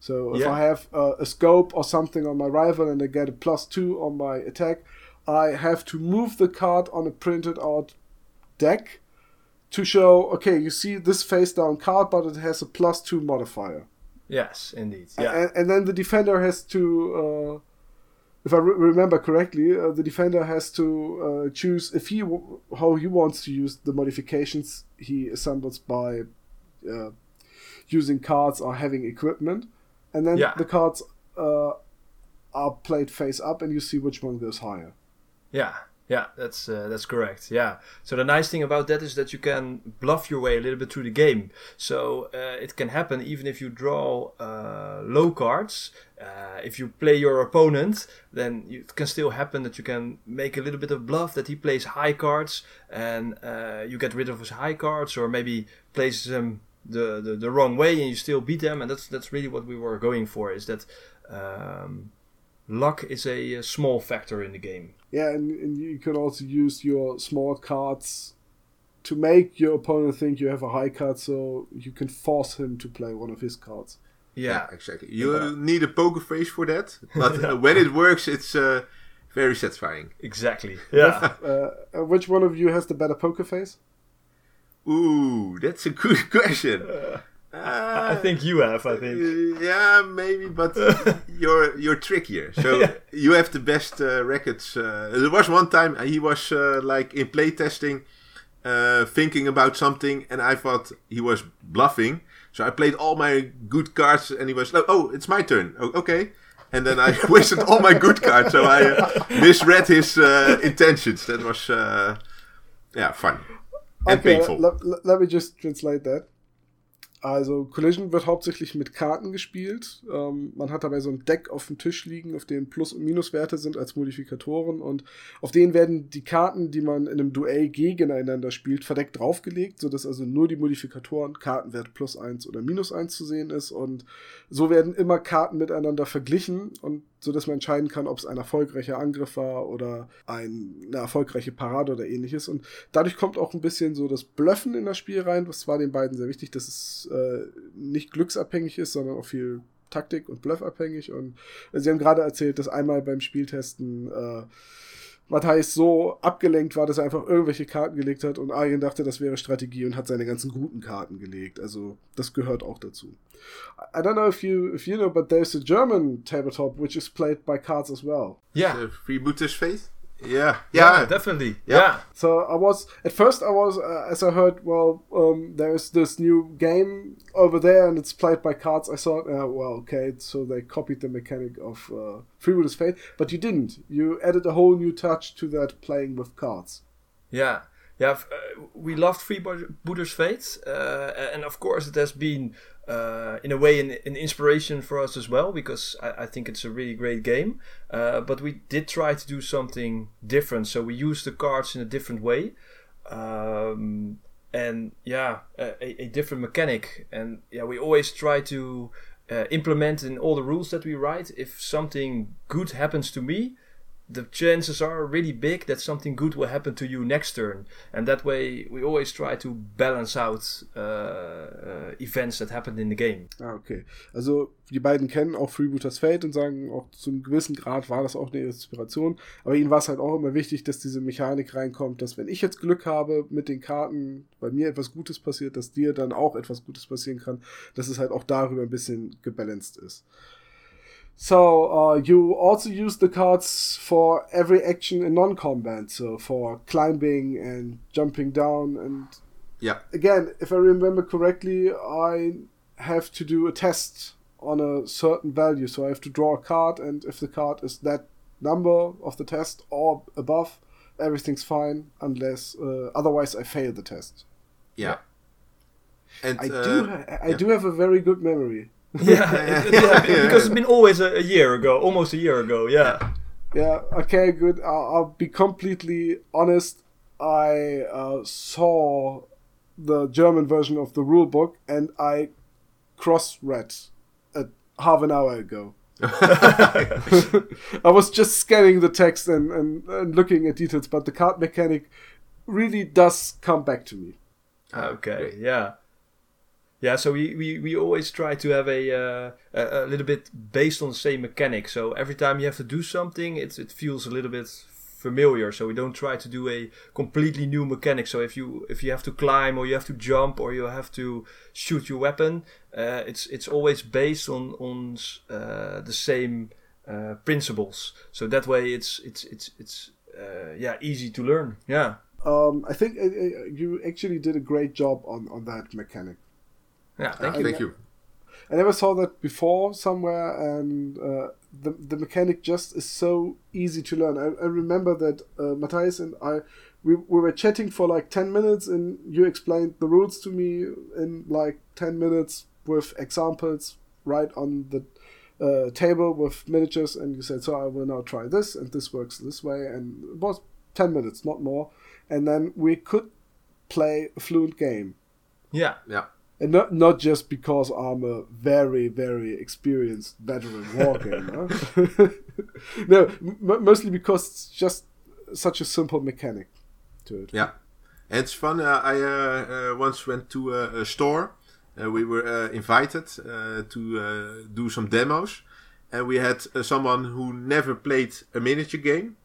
So if Yeah. I have uh, a scope or something on my rival and I get a plus two on my attack, I have to move the card on a printed out deck to show okay, you see this face down card, but it has a plus two modifier. Yes, indeed. Yeah. And, and then the defender has to, uh, if I re- remember correctly, uh, the defender has to uh, choose if he w- how he wants to use the modifications he assembles by uh, using cards or having equipment, and then Yeah. the cards uh, are played face up, and you see which one goes higher. Yeah, yeah, that's uh, that's correct. Yeah. So the nice thing about that is that you can bluff your way a little bit through the game. So uh, it can happen even if you draw uh, low cards. Uh, if you play your opponent, then it can still happen that you can make a little bit of bluff that he plays high cards and uh, you get rid of his high cards, or maybe plays them the, the, the wrong way and you still beat them. And that's that's really what we were going for. Is that um, luck is a, a small factor in the game. Yeah, and, and you can also use your small cards to make your opponent think you have a high card, so you can force him to play one of his cards. Yeah, exactly. You Yeah. need a poker face for that, but uh, when it works, it's uh, very satisfying. exactly. Yeah, Uh, uh, which one of you has the better poker face? Ooh, that's a good question. I Uh, think you have. I think. Uh, yeah, maybe, but you're you're trickier. So Yeah. you have the best uh, records. Uh, there was one time he was uh, like in playtesting, uh, thinking about something, and I thought he was bluffing. So I played all my good cards, and he was like, "Oh, it's my turn. Oh, okay." And then I wasted all my good cards, so I uh, misread his uh, intentions. That was, uh, yeah, fun and Okay, painful. let, let, me just translate that. Also, Collision wird hauptsächlich mit Karten gespielt. Ähm, man hat dabei so ein Deck auf dem Tisch liegen, auf dem Plus- und Minuswerte sind als Modifikatoren und auf denen werden die Karten, die man in einem Duell gegeneinander spielt, verdeckt draufgelegt, sodass also nur die Modifikatoren, Kartenwert plus 1 oder minus 1 zu sehen ist und so werden immer Karten miteinander verglichen und so dass man entscheiden kann, ob es ein erfolgreicher Angriff war oder ein, eine erfolgreiche Parade oder ähnliches. Und dadurch kommt auch ein bisschen so das Bluffen in das Spiel rein, was war den beiden sehr wichtig, dass es äh, nicht glücksabhängig ist, sondern auch viel Taktik und Bluffabhängig. Und sie haben gerade erzählt, dass einmal beim Spieltesten äh, Matthijs so abgelenkt war, dass er einfach irgendwelche Karten gelegt hat und Arjen dachte, das wäre Strategie und hat seine ganzen guten Karten gelegt. Also das gehört auch dazu. I don't know if you if you know, but there's a German tabletop which is played by cards as well. Yeah, Uh, Freebooters Faith? Yeah. yeah, Yeah. definitely. Yeah. Yeah, So I was at first I was uh, as I heard well um, there's this new game over there and it's played by cards. I thought uh, well okay so they copied the mechanic of uh, Freebooters Fate, but you didn't. You added a whole new touch to that playing with cards. yeah, yeah. f- Uh, we loved Freebooters Fate, uh, and of course it has been, uh, in a way, an, an inspiration for us as well because I, I think it's a really great game. Uh, but we did try to do something different, so we used the cards in a different way. Um, and yeah, a, a different mechanic, and yeah, we always try to uh, implement in all the rules that we write. If something good happens to me, the chances are really big that something good will happen to you next turn, and that way we always try to balance out uh, uh, events that happened in the game. Ah, okay. Also, die beiden kennen auch Freebooters Fate und sagen, auch zu einem gewissen Grad war das auch eine Inspiration. Aber ihnen war es halt auch immer wichtig, dass diese Mechanik reinkommt, dass wenn ich jetzt Glück habe mit den Karten, bei mir etwas Gutes passiert, dass dir dann auch etwas Gutes passieren kann, dass es halt auch darüber ein bisschen gebalanced ist. So, uh, you also use the cards for every action in non-combat, so for climbing and jumping down and Yeah. again, if I remember correctly, I have to do a test on a certain value. So I have to draw a card, and if the card is that number of the test or above, everything's fine. Unless uh, otherwise, I fail the test. Yeah. And I uh, do. I yeah. do have a very good memory. Yeah, yeah, because it's been always a, a year ago, almost a year ago. Yeah, Yeah. Okay. Good. I'll, I'll be completely honest. I uh, saw the German version of the rule book, and I cross-read it half an hour ago. I was just scanning the text and, and, and looking at details, but the card mechanic really does come back to me. Okay, yeah. Yeah, so we, we, we always try to have a, uh, a little bit based on the same mechanic. So every time you have to do something, it it feels a little bit familiar. So we don't try to do a completely new mechanic. So if you if you have to climb or you have to jump or you have to shoot your weapon, uh, it's it's always based on on uh, the same uh, principles. So that way it's it's it's it's uh, yeah easy to learn. Yeah. Um, I think uh, you actually did a great job on on that mechanic. Yeah, thank you. Thank you. I never saw that before somewhere, and uh, the the mechanic just is so easy to learn. I, I remember that uh, Matthias and I we, we were chatting for like ten minutes, and you explained the rules to me in like ten minutes with examples right on the uh, table with miniatures, and you said, "So I will now try this, and this works this way," and it was ten minutes, not more, and then we could play a fluent game. Yeah, yeah and not not just because I'm a very very experienced veteran war gamer. no, m- mostly because it's just such a simple mechanic to it. Yeah, it's fun. Uh, I uh, uh, once went to a, a store. Uh, we were uh, invited uh, to do some demos, and we had someone who never played a miniature game,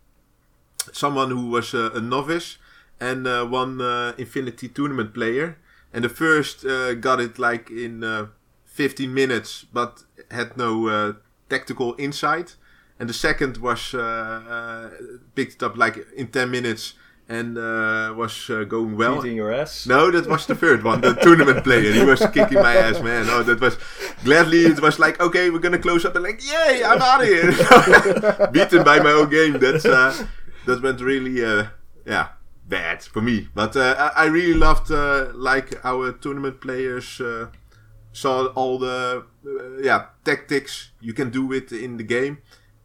someone who was a novice, and one Infinity tournament player and the first uh, got it like in uh, 15 minutes, but had no uh, tactical insight. And the second was uh, uh, picked it up like in 10 minutes and uh, was going well. Beating your ass? No, that was the third one, the tournament player. He was kicking my ass, man. Oh, that was gladly. It was like, okay, we're gonna close up and like, yay, I'm out of here. Beaten by my own game. That's that went really, yeah bad for me. But uh, I, really loved uh, like our tournament players uh, saw all the uh, yeah tactics you can do it in the game,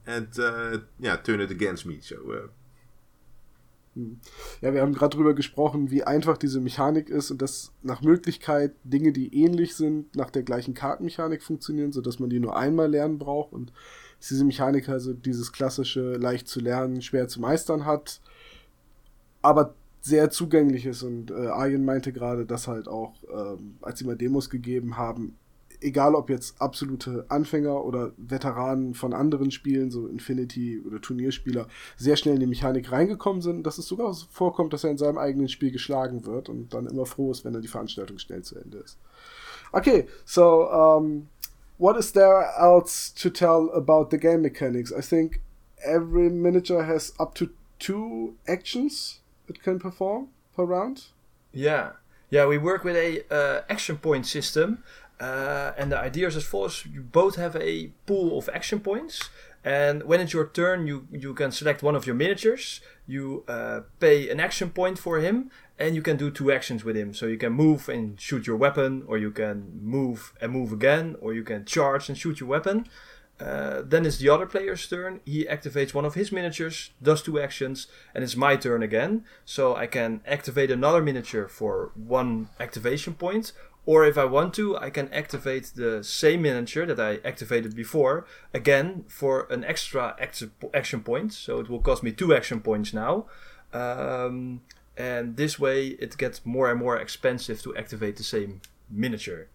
and uh, yeah turn it against me. So. Uh. Ja, wir haben gerade drüber gesprochen, wie einfach diese Mechanik ist und dass nach Möglichkeit Dinge, die ähnlich sind, nach der gleichen Kartenmechanik funktionieren, sodass man die nur einmal lernen braucht und diese Mechanik also dieses klassische leicht zu lernen, schwer zu meistern hat aber sehr zugänglich ist. Und äh, Arjen meinte gerade, dass halt auch, ähm, als sie mal Demos gegeben haben, egal ob jetzt absolute Anfänger oder Veteranen von anderen Spielen, so Infinity oder Turnierspieler, sehr schnell in die Mechanik reingekommen sind, dass es sogar vorkommt, dass er in seinem eigenen Spiel geschlagen wird und dann immer froh ist, wenn er die Veranstaltung schnell zu Ende ist. Okay, so um, what is there else to tell about the game mechanics? I think every miniature has up to two actions it can perform per round? Yeah, yeah. We work with a uh, action point system, uh, and the idea is as follows: you both have a pool of action points, and when it's your turn, you you can select one of your miniatures. You uh, pay an action point for him, and you can do two actions with him. So you can move and shoot your weapon, or you can move and move again, or you can charge and shoot your weapon. Uh, then it's the other player's turn. He activates one of his miniatures, does two actions, and it's my turn again. So I can activate another miniature for one activation point, or if I want to, I can activate the same miniature that I activated before again for an extra action point. So it will cost me two action points now. Um, and this way it gets more and more expensive to activate the same miniature.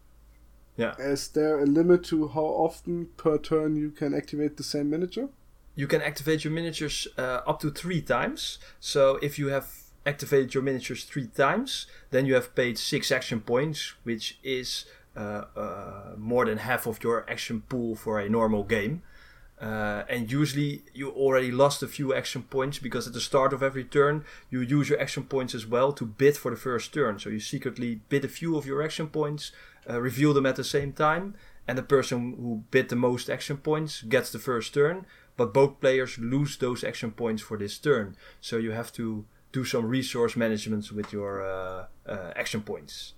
Yeah. Is there a limit to how often per turn you can activate the same miniature? You can activate your miniatures uh, up to three times. So if you have activated your miniatures three times, then you have paid six action points, which is uh, uh, more than half of your action pool for a normal game. Uh, and usually you already lost a few action points because at the start of every turn you use your action points as well to bid for the first turn. So you secretly bid a few of your action points, uh, reveal them at the same time, and the person who bid the most action points gets the first turn. But both players lose those action points for this turn. So you have to do some resource management with your uh, uh action points.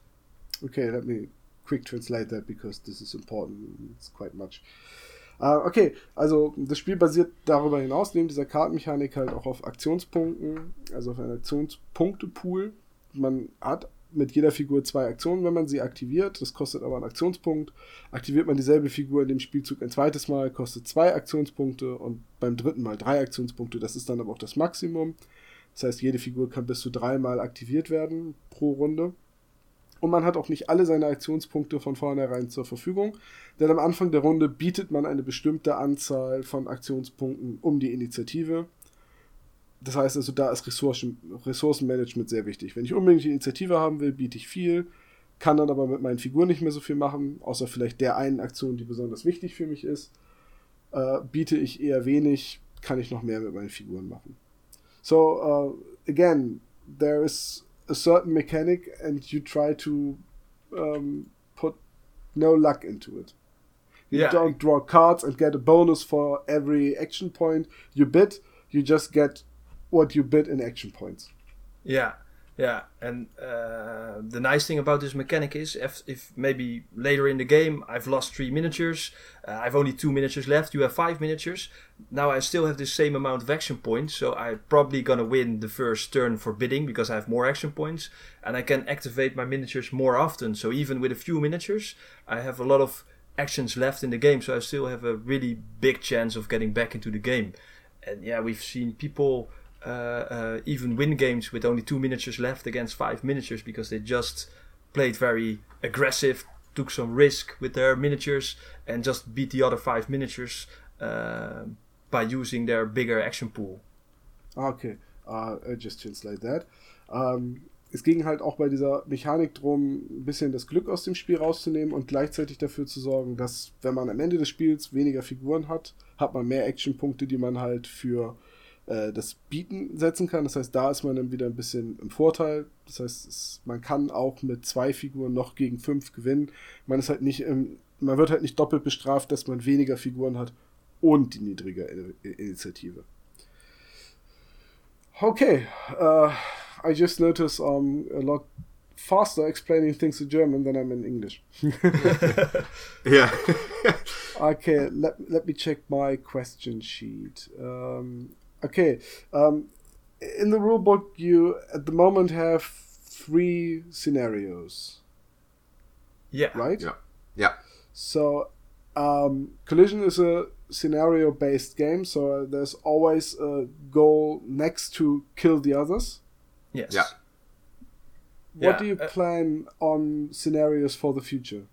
Okay, let me quick translate that because this is important. It's quite much. Uh, okay, also das Spiel basiert darüber hinaus, neben dieser Kartenmechanik halt auch auf Aktionspunkten, also auf einem Aktionspunktepool. Man hat mit jeder Figur zwei Aktionen, wenn man sie aktiviert. Das kostet aber einen Aktionspunkt. Aktiviert man dieselbe Figur in dem Spielzug ein zweites Mal, kostet zwei Aktionspunkte und beim dritten Mal drei Aktionspunkte. Das ist dann aber auch das Maximum. Das heißt, jede Figur kann bis zu dreimal aktiviert werden pro Runde. Und man hat auch nicht alle seine Aktionspunkte von vornherein zur Verfügung, denn am Anfang der Runde bietet man eine bestimmte Anzahl von Aktionspunkten um die Initiative. Das heißt also, da ist Ressourcen, Ressourcenmanagement sehr wichtig. Wenn ich unbedingt die Initiative haben will, biete ich viel, kann dann aber mit meinen Figuren nicht mehr so viel machen, außer vielleicht der einen Aktion, die besonders wichtig für mich ist. Äh, biete ich eher wenig, kann ich noch mehr mit meinen Figuren machen. So, uh, again, there is a certain mechanic and you try to um, put no luck into it. You Yeah. don't draw cards and get a bonus for every action point you bid. You just get what you bid in action points. Yeah, yeah, and uh, the nice thing about this mechanic is if, if maybe later in the game I've lost three miniatures, uh, I've only two miniatures left, you have five miniatures. Now I still have the same amount of action points, so I'm probably gonna win the first turn for bidding because I have more action points, and I can activate my miniatures more often. So even with a few miniatures, I have a lot of actions left in the game, so I still have a really big chance of getting back into the game. And yeah, we've seen people even win games with only two miniatures left against five miniatures because they just played very aggressive, took some risk with their miniatures, and just beat the other five miniatures uh, by using their bigger action pool. Okay, uh, just translate that. Um, es ging halt auch bei dieser Mechanik drum, ein bisschen das Glück aus dem Spiel rauszunehmen und gleichzeitig dafür zu sorgen, dass, wenn man am Ende des Spiels weniger Figuren hat, hat man mehr Actionpunkte, die man halt für äh, das Bieten setzen kann. Das heißt, da ist man dann wieder ein bisschen im Vorteil. Das heißt, es, man kann auch mit zwei Figuren noch gegen fünf gewinnen. Man ist halt nicht im, man wird halt nicht doppelt bestraft, dass man weniger Figuren hat und die niedrige Initiative. Okay, uh, I just noticed I'm a lot faster explaining things in German than I'm in English. Yeah. okay, let, let me check my question sheet. Um, okay, um, in the rulebook, you at the moment have three scenarios, Yeah. right? yeah. Yeah. So, um, Collision is a scenario based game, so there's always a goal next to kill the others. Yes. Yeah. What Yeah, do you uh, plan on scenarios for the future?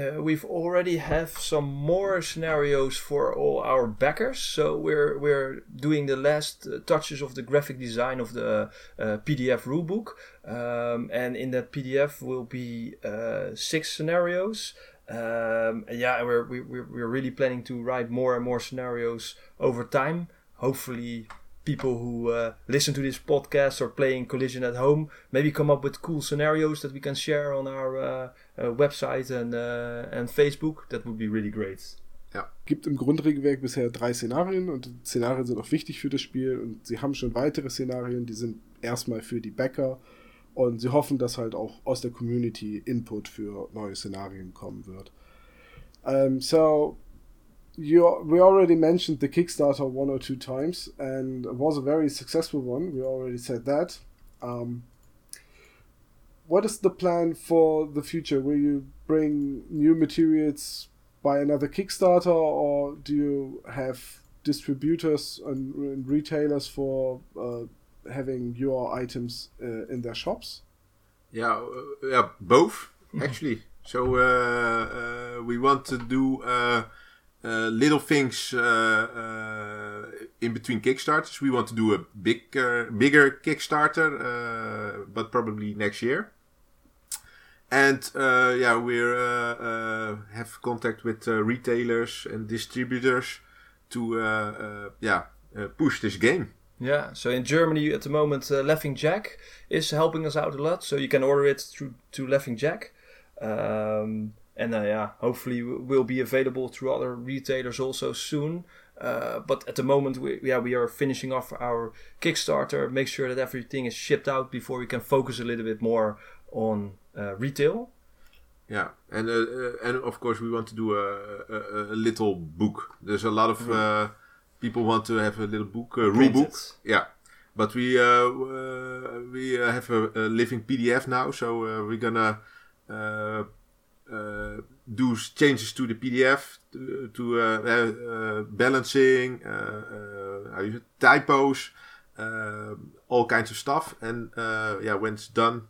Uh, we've already have some more scenarios for all our backers, so we're we're doing the last uh, touches of the graphic design of the uh, PDF rulebook, um, and in that PDF will be uh, six scenarios. Um, yeah, we're we, we're we're really planning to write more and more scenarios over time. Hopefully, people who uh, listen to this podcast or playing Collision at home maybe come up with cool scenarios that we can share on our uh, website and uh, and Facebook. That would be really great. gibt im Grundregelwerk bisher drei Szenarien und Szenarien sind auch wichtig für das Spiel und sie haben schon weitere Szenarien, die sind erstmal für die Backer und sie hoffen, dass halt auch aus der Community Input für neue Szenarien kommen wird. Um, so, you, we already mentioned the Kickstarter one or two times and it was a very successful one. We already said that. Um, what is the plan for the future? Will you bring new materials by another Kickstarter, or do you have distributors and, and retailers for uh, having your items uh, in their shops? Yeah, uh, yeah, both actually. So uh, uh, we want to do uh, little things in between Kickstarters. We want to do a big, bigger Kickstarter, but probably next year. And uh, yeah, we're uh, uh, have contact with uh, retailers and distributors to uh, yeah push this game. Yeah, so in Germany at the moment, uh, Laughing Jack is helping us out a lot. So you can order it through to Laughing Jack, um, and uh, yeah, hopefully will be available through other retailers also soon. Uh, but at the moment, we, yeah, we are finishing off our Kickstarter, make sure that everything is shipped out before we can focus a little bit more on retail. Yeah, and uh, uh, and of course we want to do a, a, a little book. There's a lot of uh, people want to have a little book, a rule book. Yeah, but we uh, uh, we uh, have a, a living PDF now, so uh, we're gonna uh, uh, do changes to the PDF to, to uh, uh, uh, balancing, uh, uh, how you say, typos, uh, all kinds of stuff. And uh, yeah, when it's done,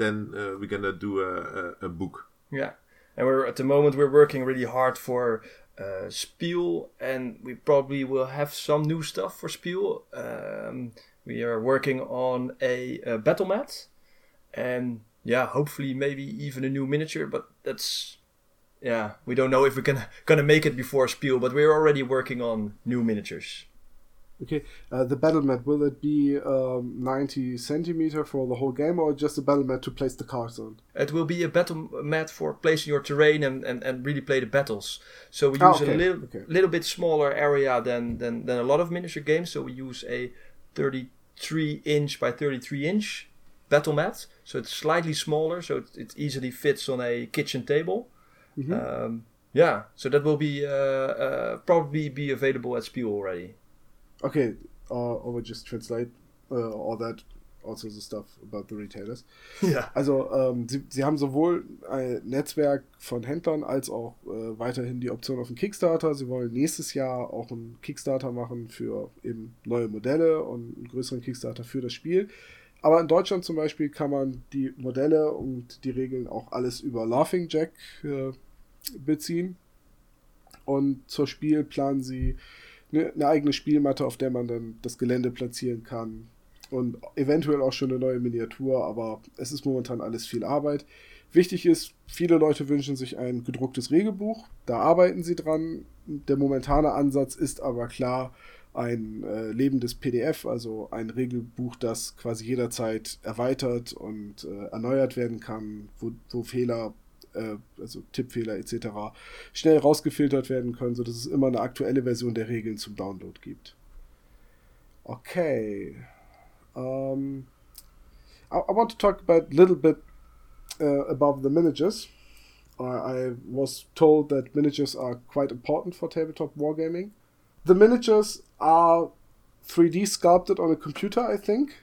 then uh, we're gonna do a, a, a book. Yeah, and we're at the moment we're working really hard for uh, Spiel, and we probably will have some new stuff for Spiel. Um, we are working on a, a battle mat, and yeah, hopefully maybe even a new miniature. But that's yeah, we don't know if we're gonna gonna make it before Spiel, but we're already working on new miniatures. Okay, uh, the battle mat will it be um, 90 centimeter for the whole game, or just a battle mat to place the cards on? It will be a battle mat for placing your terrain and, and, and really play the battles. So we use Ah, okay, a little okay. little bit smaller area than, than than a lot of miniature games. So we use a 33 inch by 33 inch battle mat. So it's slightly smaller, so it, it easily fits on a kitchen table. Mhm. Um, yeah, so that will be uh, uh, probably be available at Spiel already. Okay, uh, or we just translate uh, all that, also the stuff about the retailers. ja. Also, ähm, sie, sie haben sowohl ein Netzwerk von Händlern als auch äh, weiterhin die Option auf einen Kickstarter. Sie wollen nächstes Jahr auch einen Kickstarter machen für eben neue Modelle und einen größeren Kickstarter für das Spiel. Aber in Deutschland zum Beispiel kann man die Modelle und die Regeln auch alles über Laughing Jack äh, beziehen. Und zur Spiel planen sie eine, eine eigene Spielmatte, auf der man dann das Gelände platzieren kann. Und eventuell auch schon eine neue Miniatur, aber es ist momentan alles viel Arbeit. Wichtig ist, viele Leute wünschen sich ein gedrucktes Regelbuch. Da arbeiten sie dran. Der momentane Ansatz ist aber klar ein äh, lebendes PDF, also ein Regelbuch, das quasi jederzeit erweitert und äh, erneuert werden kann, wo, wo Fehler, äh, also Tippfehler etc. schnell rausgefiltert werden können, sodass es immer eine aktuelle Version der Regeln zum Download gibt. Okay. Um, I, I want to talk about a little bit uh, about the miniatures. I, I was told that miniatures are quite important for tabletop wargaming. The miniatures are 3D sculpted on a computer, I think,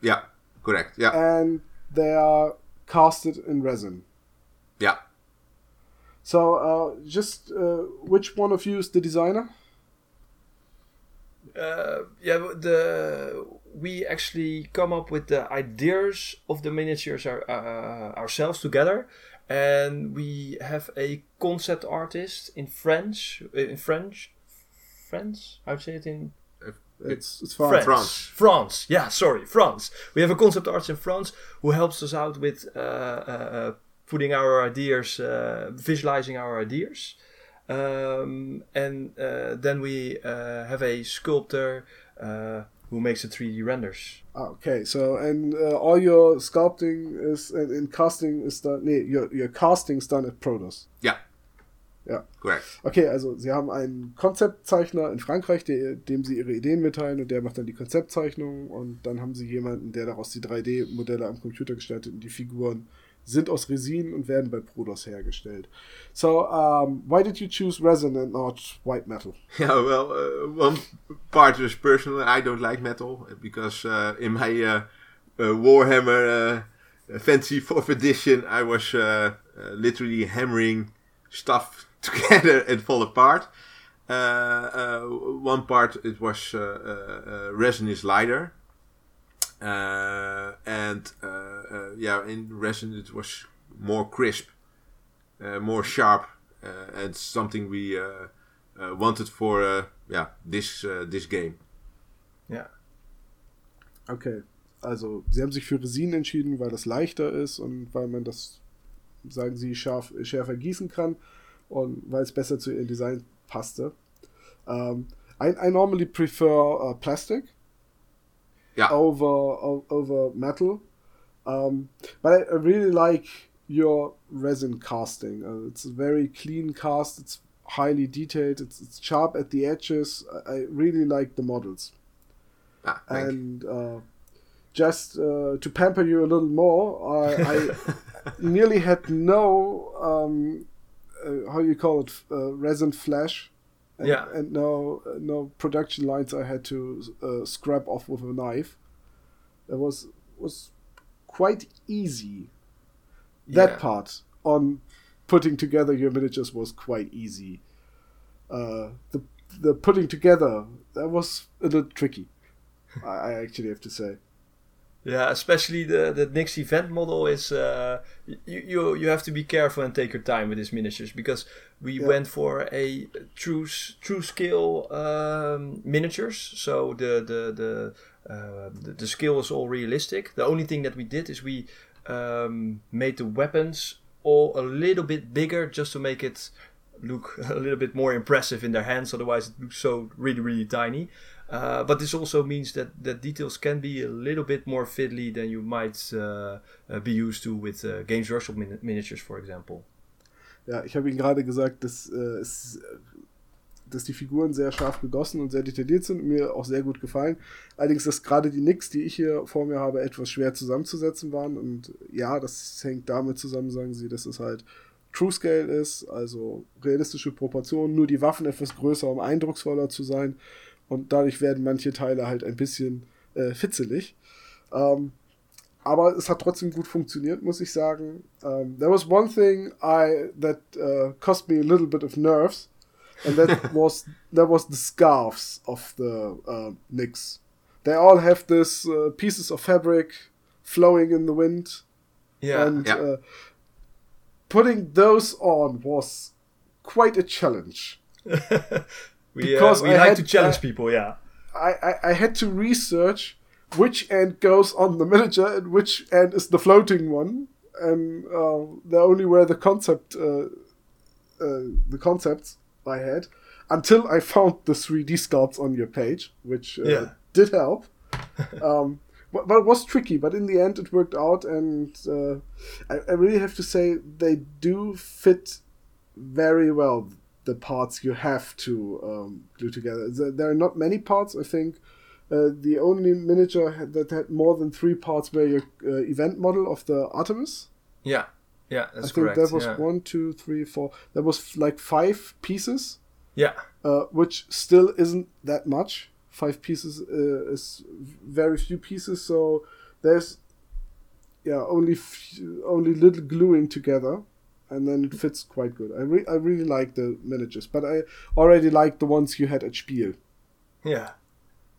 Yeah, correct. Yeah, and they are casted in resin. Yeah. So, uh, just uh, which one of you is the designer? Uh, yeah, the we actually come up with the ideas of the miniatures our, uh, ourselves together, and we have a concept artist in French. In French, French. How to say it in It's it's fine. France. France. France. Yeah, sorry, France. We have a concept artist in France who helps us out with uh, uh, uh, putting our ideas, uh, visualizing our ideas. Um, and uh, then we uh, have a sculptor uh, who makes the 3D renders. Ah, Okay, so and uh, all your sculpting is and, and casting is done. Nee, your your casting is done at Protos. Yeah. Ja. Correct. Okay, also sie haben einen Konzeptzeichner in Frankreich, der, dem sie ihre Ideen mitteilen und der macht dann die Konzeptzeichnung und dann haben sie jemanden, der daraus die 3D-Modelle am Computer gestaltet und die Figuren sind aus Resin und werden bei Prodos hergestellt. So, um, why did you choose resin and not white metal? Yeah, well, uh, one part is personal. I don't like metal because uh, in my uh, uh, Warhammer uh, Fantasy 4th edition, I was uh, literally hammering stuff together and fall apart. One part it was resin is lighter, and uh, uh, yeah, in resin it was more crisp, uh, more sharp, uh, and something we uh, uh, wanted for uh, yeah this uh, this game. Ja. Okay, also sie haben sich für Resin entschieden, weil das leichter ist und weil man das, sagen sie, scharf, schärfer gießen kann und weil es besser zu ihrem Design passte. Um, I, I normally prefer uh, plastic Yeah, over over metal, um, but I, I really like your resin casting. Uh, it's a very clean cast. It's highly detailed. It's, it's sharp at the edges. I, I really like the models. ah, and uh, just uh, to pamper you a little more, I, I nearly had no um, uh, how you call it uh, resin flash, and, Yeah. and no no production lines I had to uh, scrap off with a knife. It was was quite easy. That Yeah. part on putting together your miniatures was quite easy. Uh, the the putting together that was a little tricky. I, I actually have to say. Yeah, especially the the Nyx event model is uh, you, you you have to be careful and take your time with these miniatures because we Yeah. went for a true true scale um, miniatures. So the the the, uh, the the scale is all realistic. The only thing that we did is we um, made the weapons all a little bit bigger just to make it look a little bit more impressive in their hands. Otherwise, it looks so really really tiny. Uh, but this also means that the details can be a little bit more fiddly than you might uh, uh, be used to with uh, Games Workshop min miniatures, for example. Ja, ich habe Ihnen gerade gesagt, dass, äh, es, dass die Figuren sehr scharf gegossen und sehr detailliert sind und mir auch sehr gut gefallen. Allerdings, dass gerade die Nicks, die ich hier vor mir habe, etwas schwer zusammenzusetzen waren. Und ja, das hängt damit zusammen, sagen Sie, dass es halt True Scale ist, also realistische Proportionen, nur die Waffen etwas größer, um eindrucksvoller zu sein. Und dadurch werden manche Teile halt ein bisschen äh, fitzelig. Ähm, aber es hat trotzdem gut funktioniert, muss ich sagen. Um, there was one thing I that uh, cost me a little bit of nerves, and that was that was the scarves of the uh, Knicks. They all have this uh, pieces of fabric flowing in the wind, Yeah, and Yeah. Uh, putting those on was quite a challenge. we, uh, because we I like had- to challenge uh, people. Yeah, I, I, I had to research which end goes on the miniature and which end is the floating one, and uh, they only were the concept, uh, uh, the concepts I had, until I found the 3D sculpts on your page, which uh, Yeah. did help. um, but, but it was tricky, but in the end it worked out, and uh, I, I really have to say they do fit very well the parts you have to um, glue together. There, there are not many parts, I think. Uh, the only miniature that had more than three parts were your uh, event model of the Artemis. yeah, yeah. That's I think correct. that was yeah. one, two, three, four. There was f- like five pieces, Yeah, uh, which still isn't that much. Five pieces uh, is very few pieces, so there's yeah only f- only little gluing together, and then it fits quite good. I re- I really like the miniatures, but I already like the ones you had at Spiel. yeah.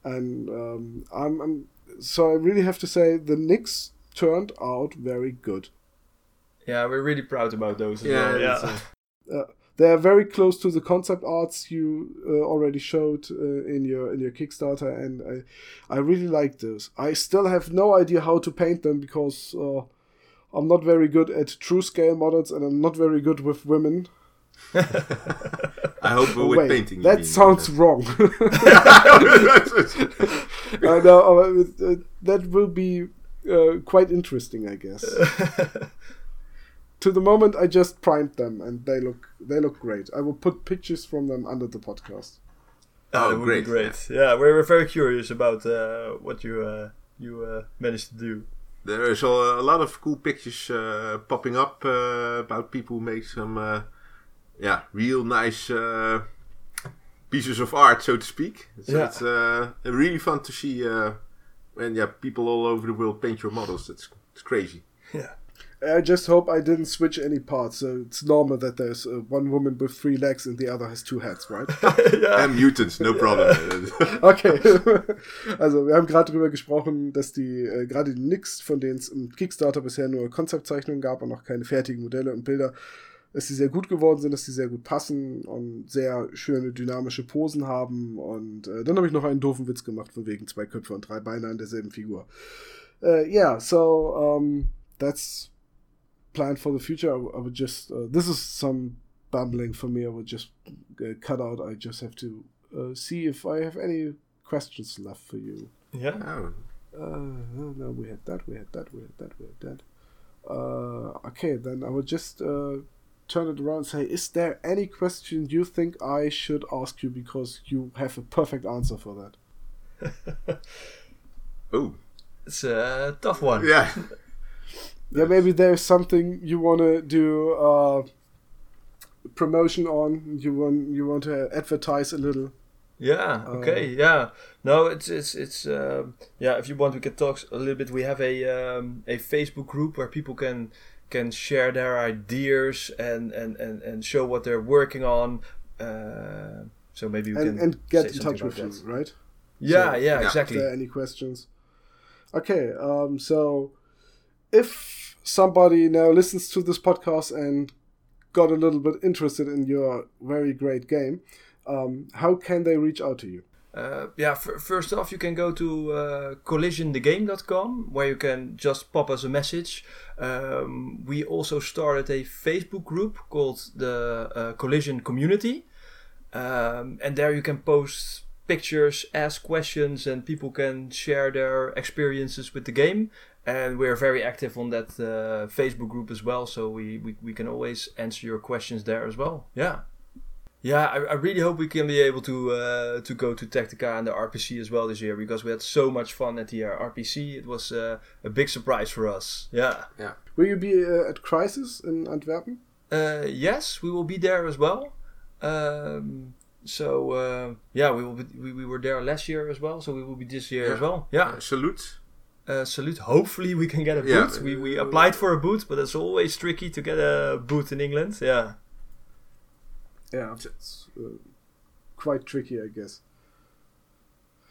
And um, I'm, I'm so I really have to say the Nyx turned out very good. Yeah, we're really proud about those. As Yeah, well. yeah. uh, Uh, they are very close to the concept arts you uh, already showed uh, in your in your Kickstarter, and I I really like those. I still have no idea how to paint them because uh, I'm not very good at true scale models, and I'm not very good with women. I hope Oh, with wait, painting. that mean. sounds wrong. I know uh, uh, that will be uh, quite interesting, I guess. to the moment, I just primed them, and they look they look great. I will put pictures from them under the podcast. Oh, that would great, be great. Yeah, we're, we're very curious about uh, what you uh, you uh, managed to do. There is a, a lot of cool pictures uh, popping up uh, about people who make some, uh, yeah, real nice uh, pieces of art, so to speak. So Yeah. it's uh, really fun to see uh, when yeah people all over the world paint your models. It's it's crazy. Yeah. I just hope I didn't switch any parts. So it's normal that there's uh, one woman with three legs and the other has two heads, right? yeah. And mutants, no problem. Okay. Also, wir haben gerade drüber gesprochen, dass die, äh, gerade die Nyx, von denen es im Kickstarter bisher nur Konzeptzeichnungen gab und noch keine fertigen Modelle und Bilder, dass sie sehr gut geworden sind, dass sie sehr gut passen und sehr schöne dynamische Posen haben. Und äh, dann habe ich noch einen doofen Witz gemacht, von wegen zwei Köpfe und drei Beine an derselben Figur. Uh, yeah, so um, that's planned for the future. I, I would just, uh, this is some bumbling for me. I would just uh, cut out. I just have to uh, see if I have any questions left for you. yeah. Oh, Uh, no, we had that, we had that, we had that, we had that. Uh, okay, then I would just uh, turn it around and say, is there any question you think I should ask you because you have a perfect answer for that? oh, It's a tough one. yeah. Yeah, maybe there's something you want to do uh, promotion on. You want you want to advertise a little. Yeah. Uh, Okay. yeah. No, it's it's it's um, yeah. If you want, we can talk a little bit. We have a um, a Facebook group where people can can share their ideas and and and, and show what they're working on. Uh, so maybe we and, can and get say in touch with about you, right? Yeah. So- yeah. Yeah. Exactly. If there are any questions? Okay, um, so if somebody now listens to this podcast and got a little bit interested in your very great game, um, how can they reach out to you? Uh, yeah, f- first off, you can go to uh, collisionthegame.com where you can just pop us a message. Um, we also started a Facebook group called the uh, Collision Community. Um, and there you can post pictures, ask questions, and people can share their experiences with the game. And we're very active on that uh, Facebook group as well, so we, we, we can always answer your questions there as well. Yeah. Yeah, I, I really hope we can be able to uh, to go to Tactica and the RPC as well this year because we had so much fun at the uh, RPC. It was uh, a big surprise for us. Yeah. Yeah. Will you be uh, at Crisis in Antwerpen? Uh, yes, we will be there as well. Um, so uh, yeah, we will be, we, we were there last year as well, so we will be this year Yeah. as well. Yeah. Uh, salute. Uh, salute. Hopefully we can get a Yeah. boot. We we applied for a boot, but it's always tricky to get a boot in England. Yeah. Yeah, it's uh, quite tricky, I guess.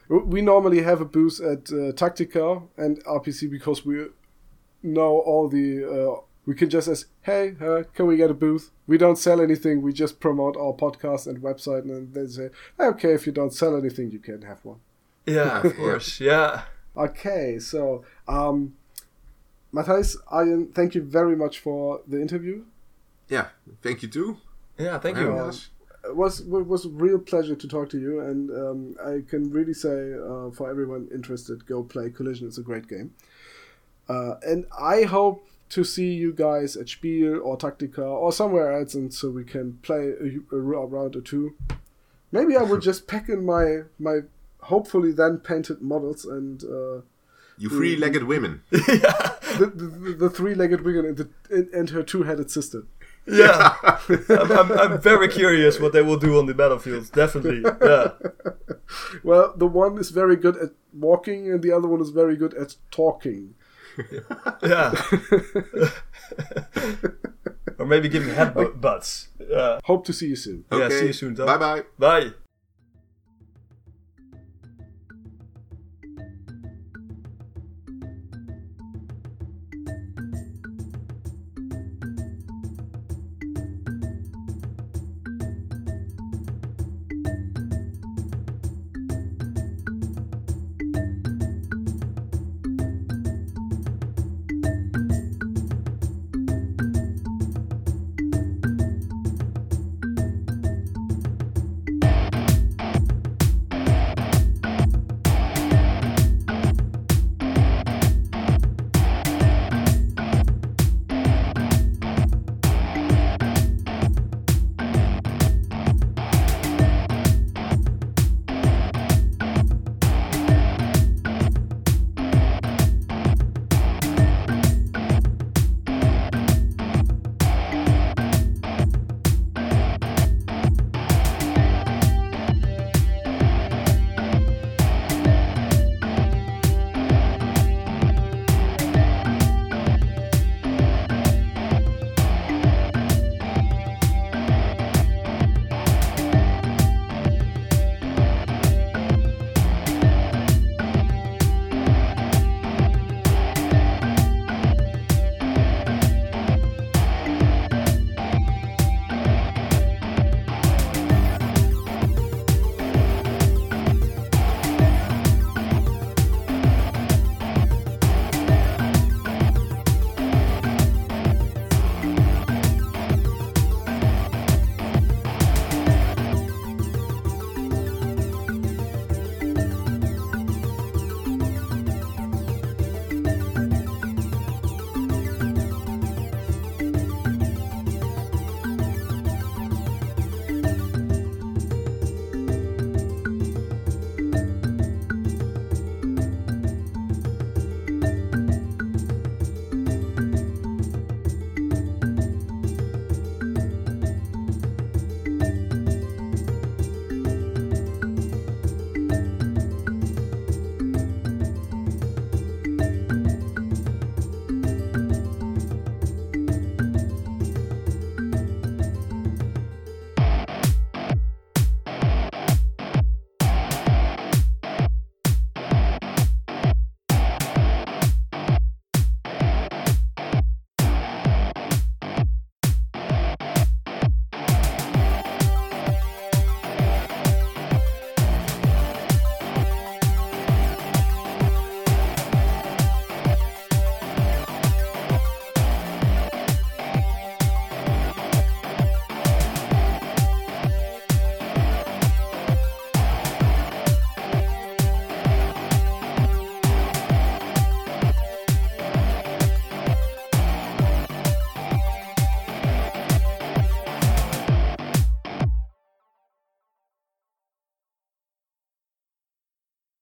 We normally have a booth at uh, Tactica and RPC because we know all the. Uh, we can just ask, hey, uh, can we get a booth? We don't sell anything. We just promote our podcast and website, and then they say, okay, if you don't sell anything, you can have one. Yeah, of course. Yeah. Okay, so um, Matthijs, Arjen, thank you very much for the interview. Yeah. Thank you too. Yeah, thank you. Uh, it was it was a real pleasure to talk to you, and um, I can really say uh, for everyone interested, go play Collision. It's a great game, uh, and I hope to see you guys at Spiel or Tactica or somewhere else, and so we can play a, a round or two. Maybe I will just pack in my my hopefully then painted models and uh, You three-legged women. the, the, the three-legged the, and, and her two-headed sister. Yeah. I'm, I'm, I'm very curious what they will do on the battlefields. Definitely. Yeah. Well, the one is very good at walking, and the other one is very good at talking. Yeah. or maybe give giving headbutts. Yeah. Hope to see you soon. Yeah, Okay. see you soon, Tom. Bye bye. Bye.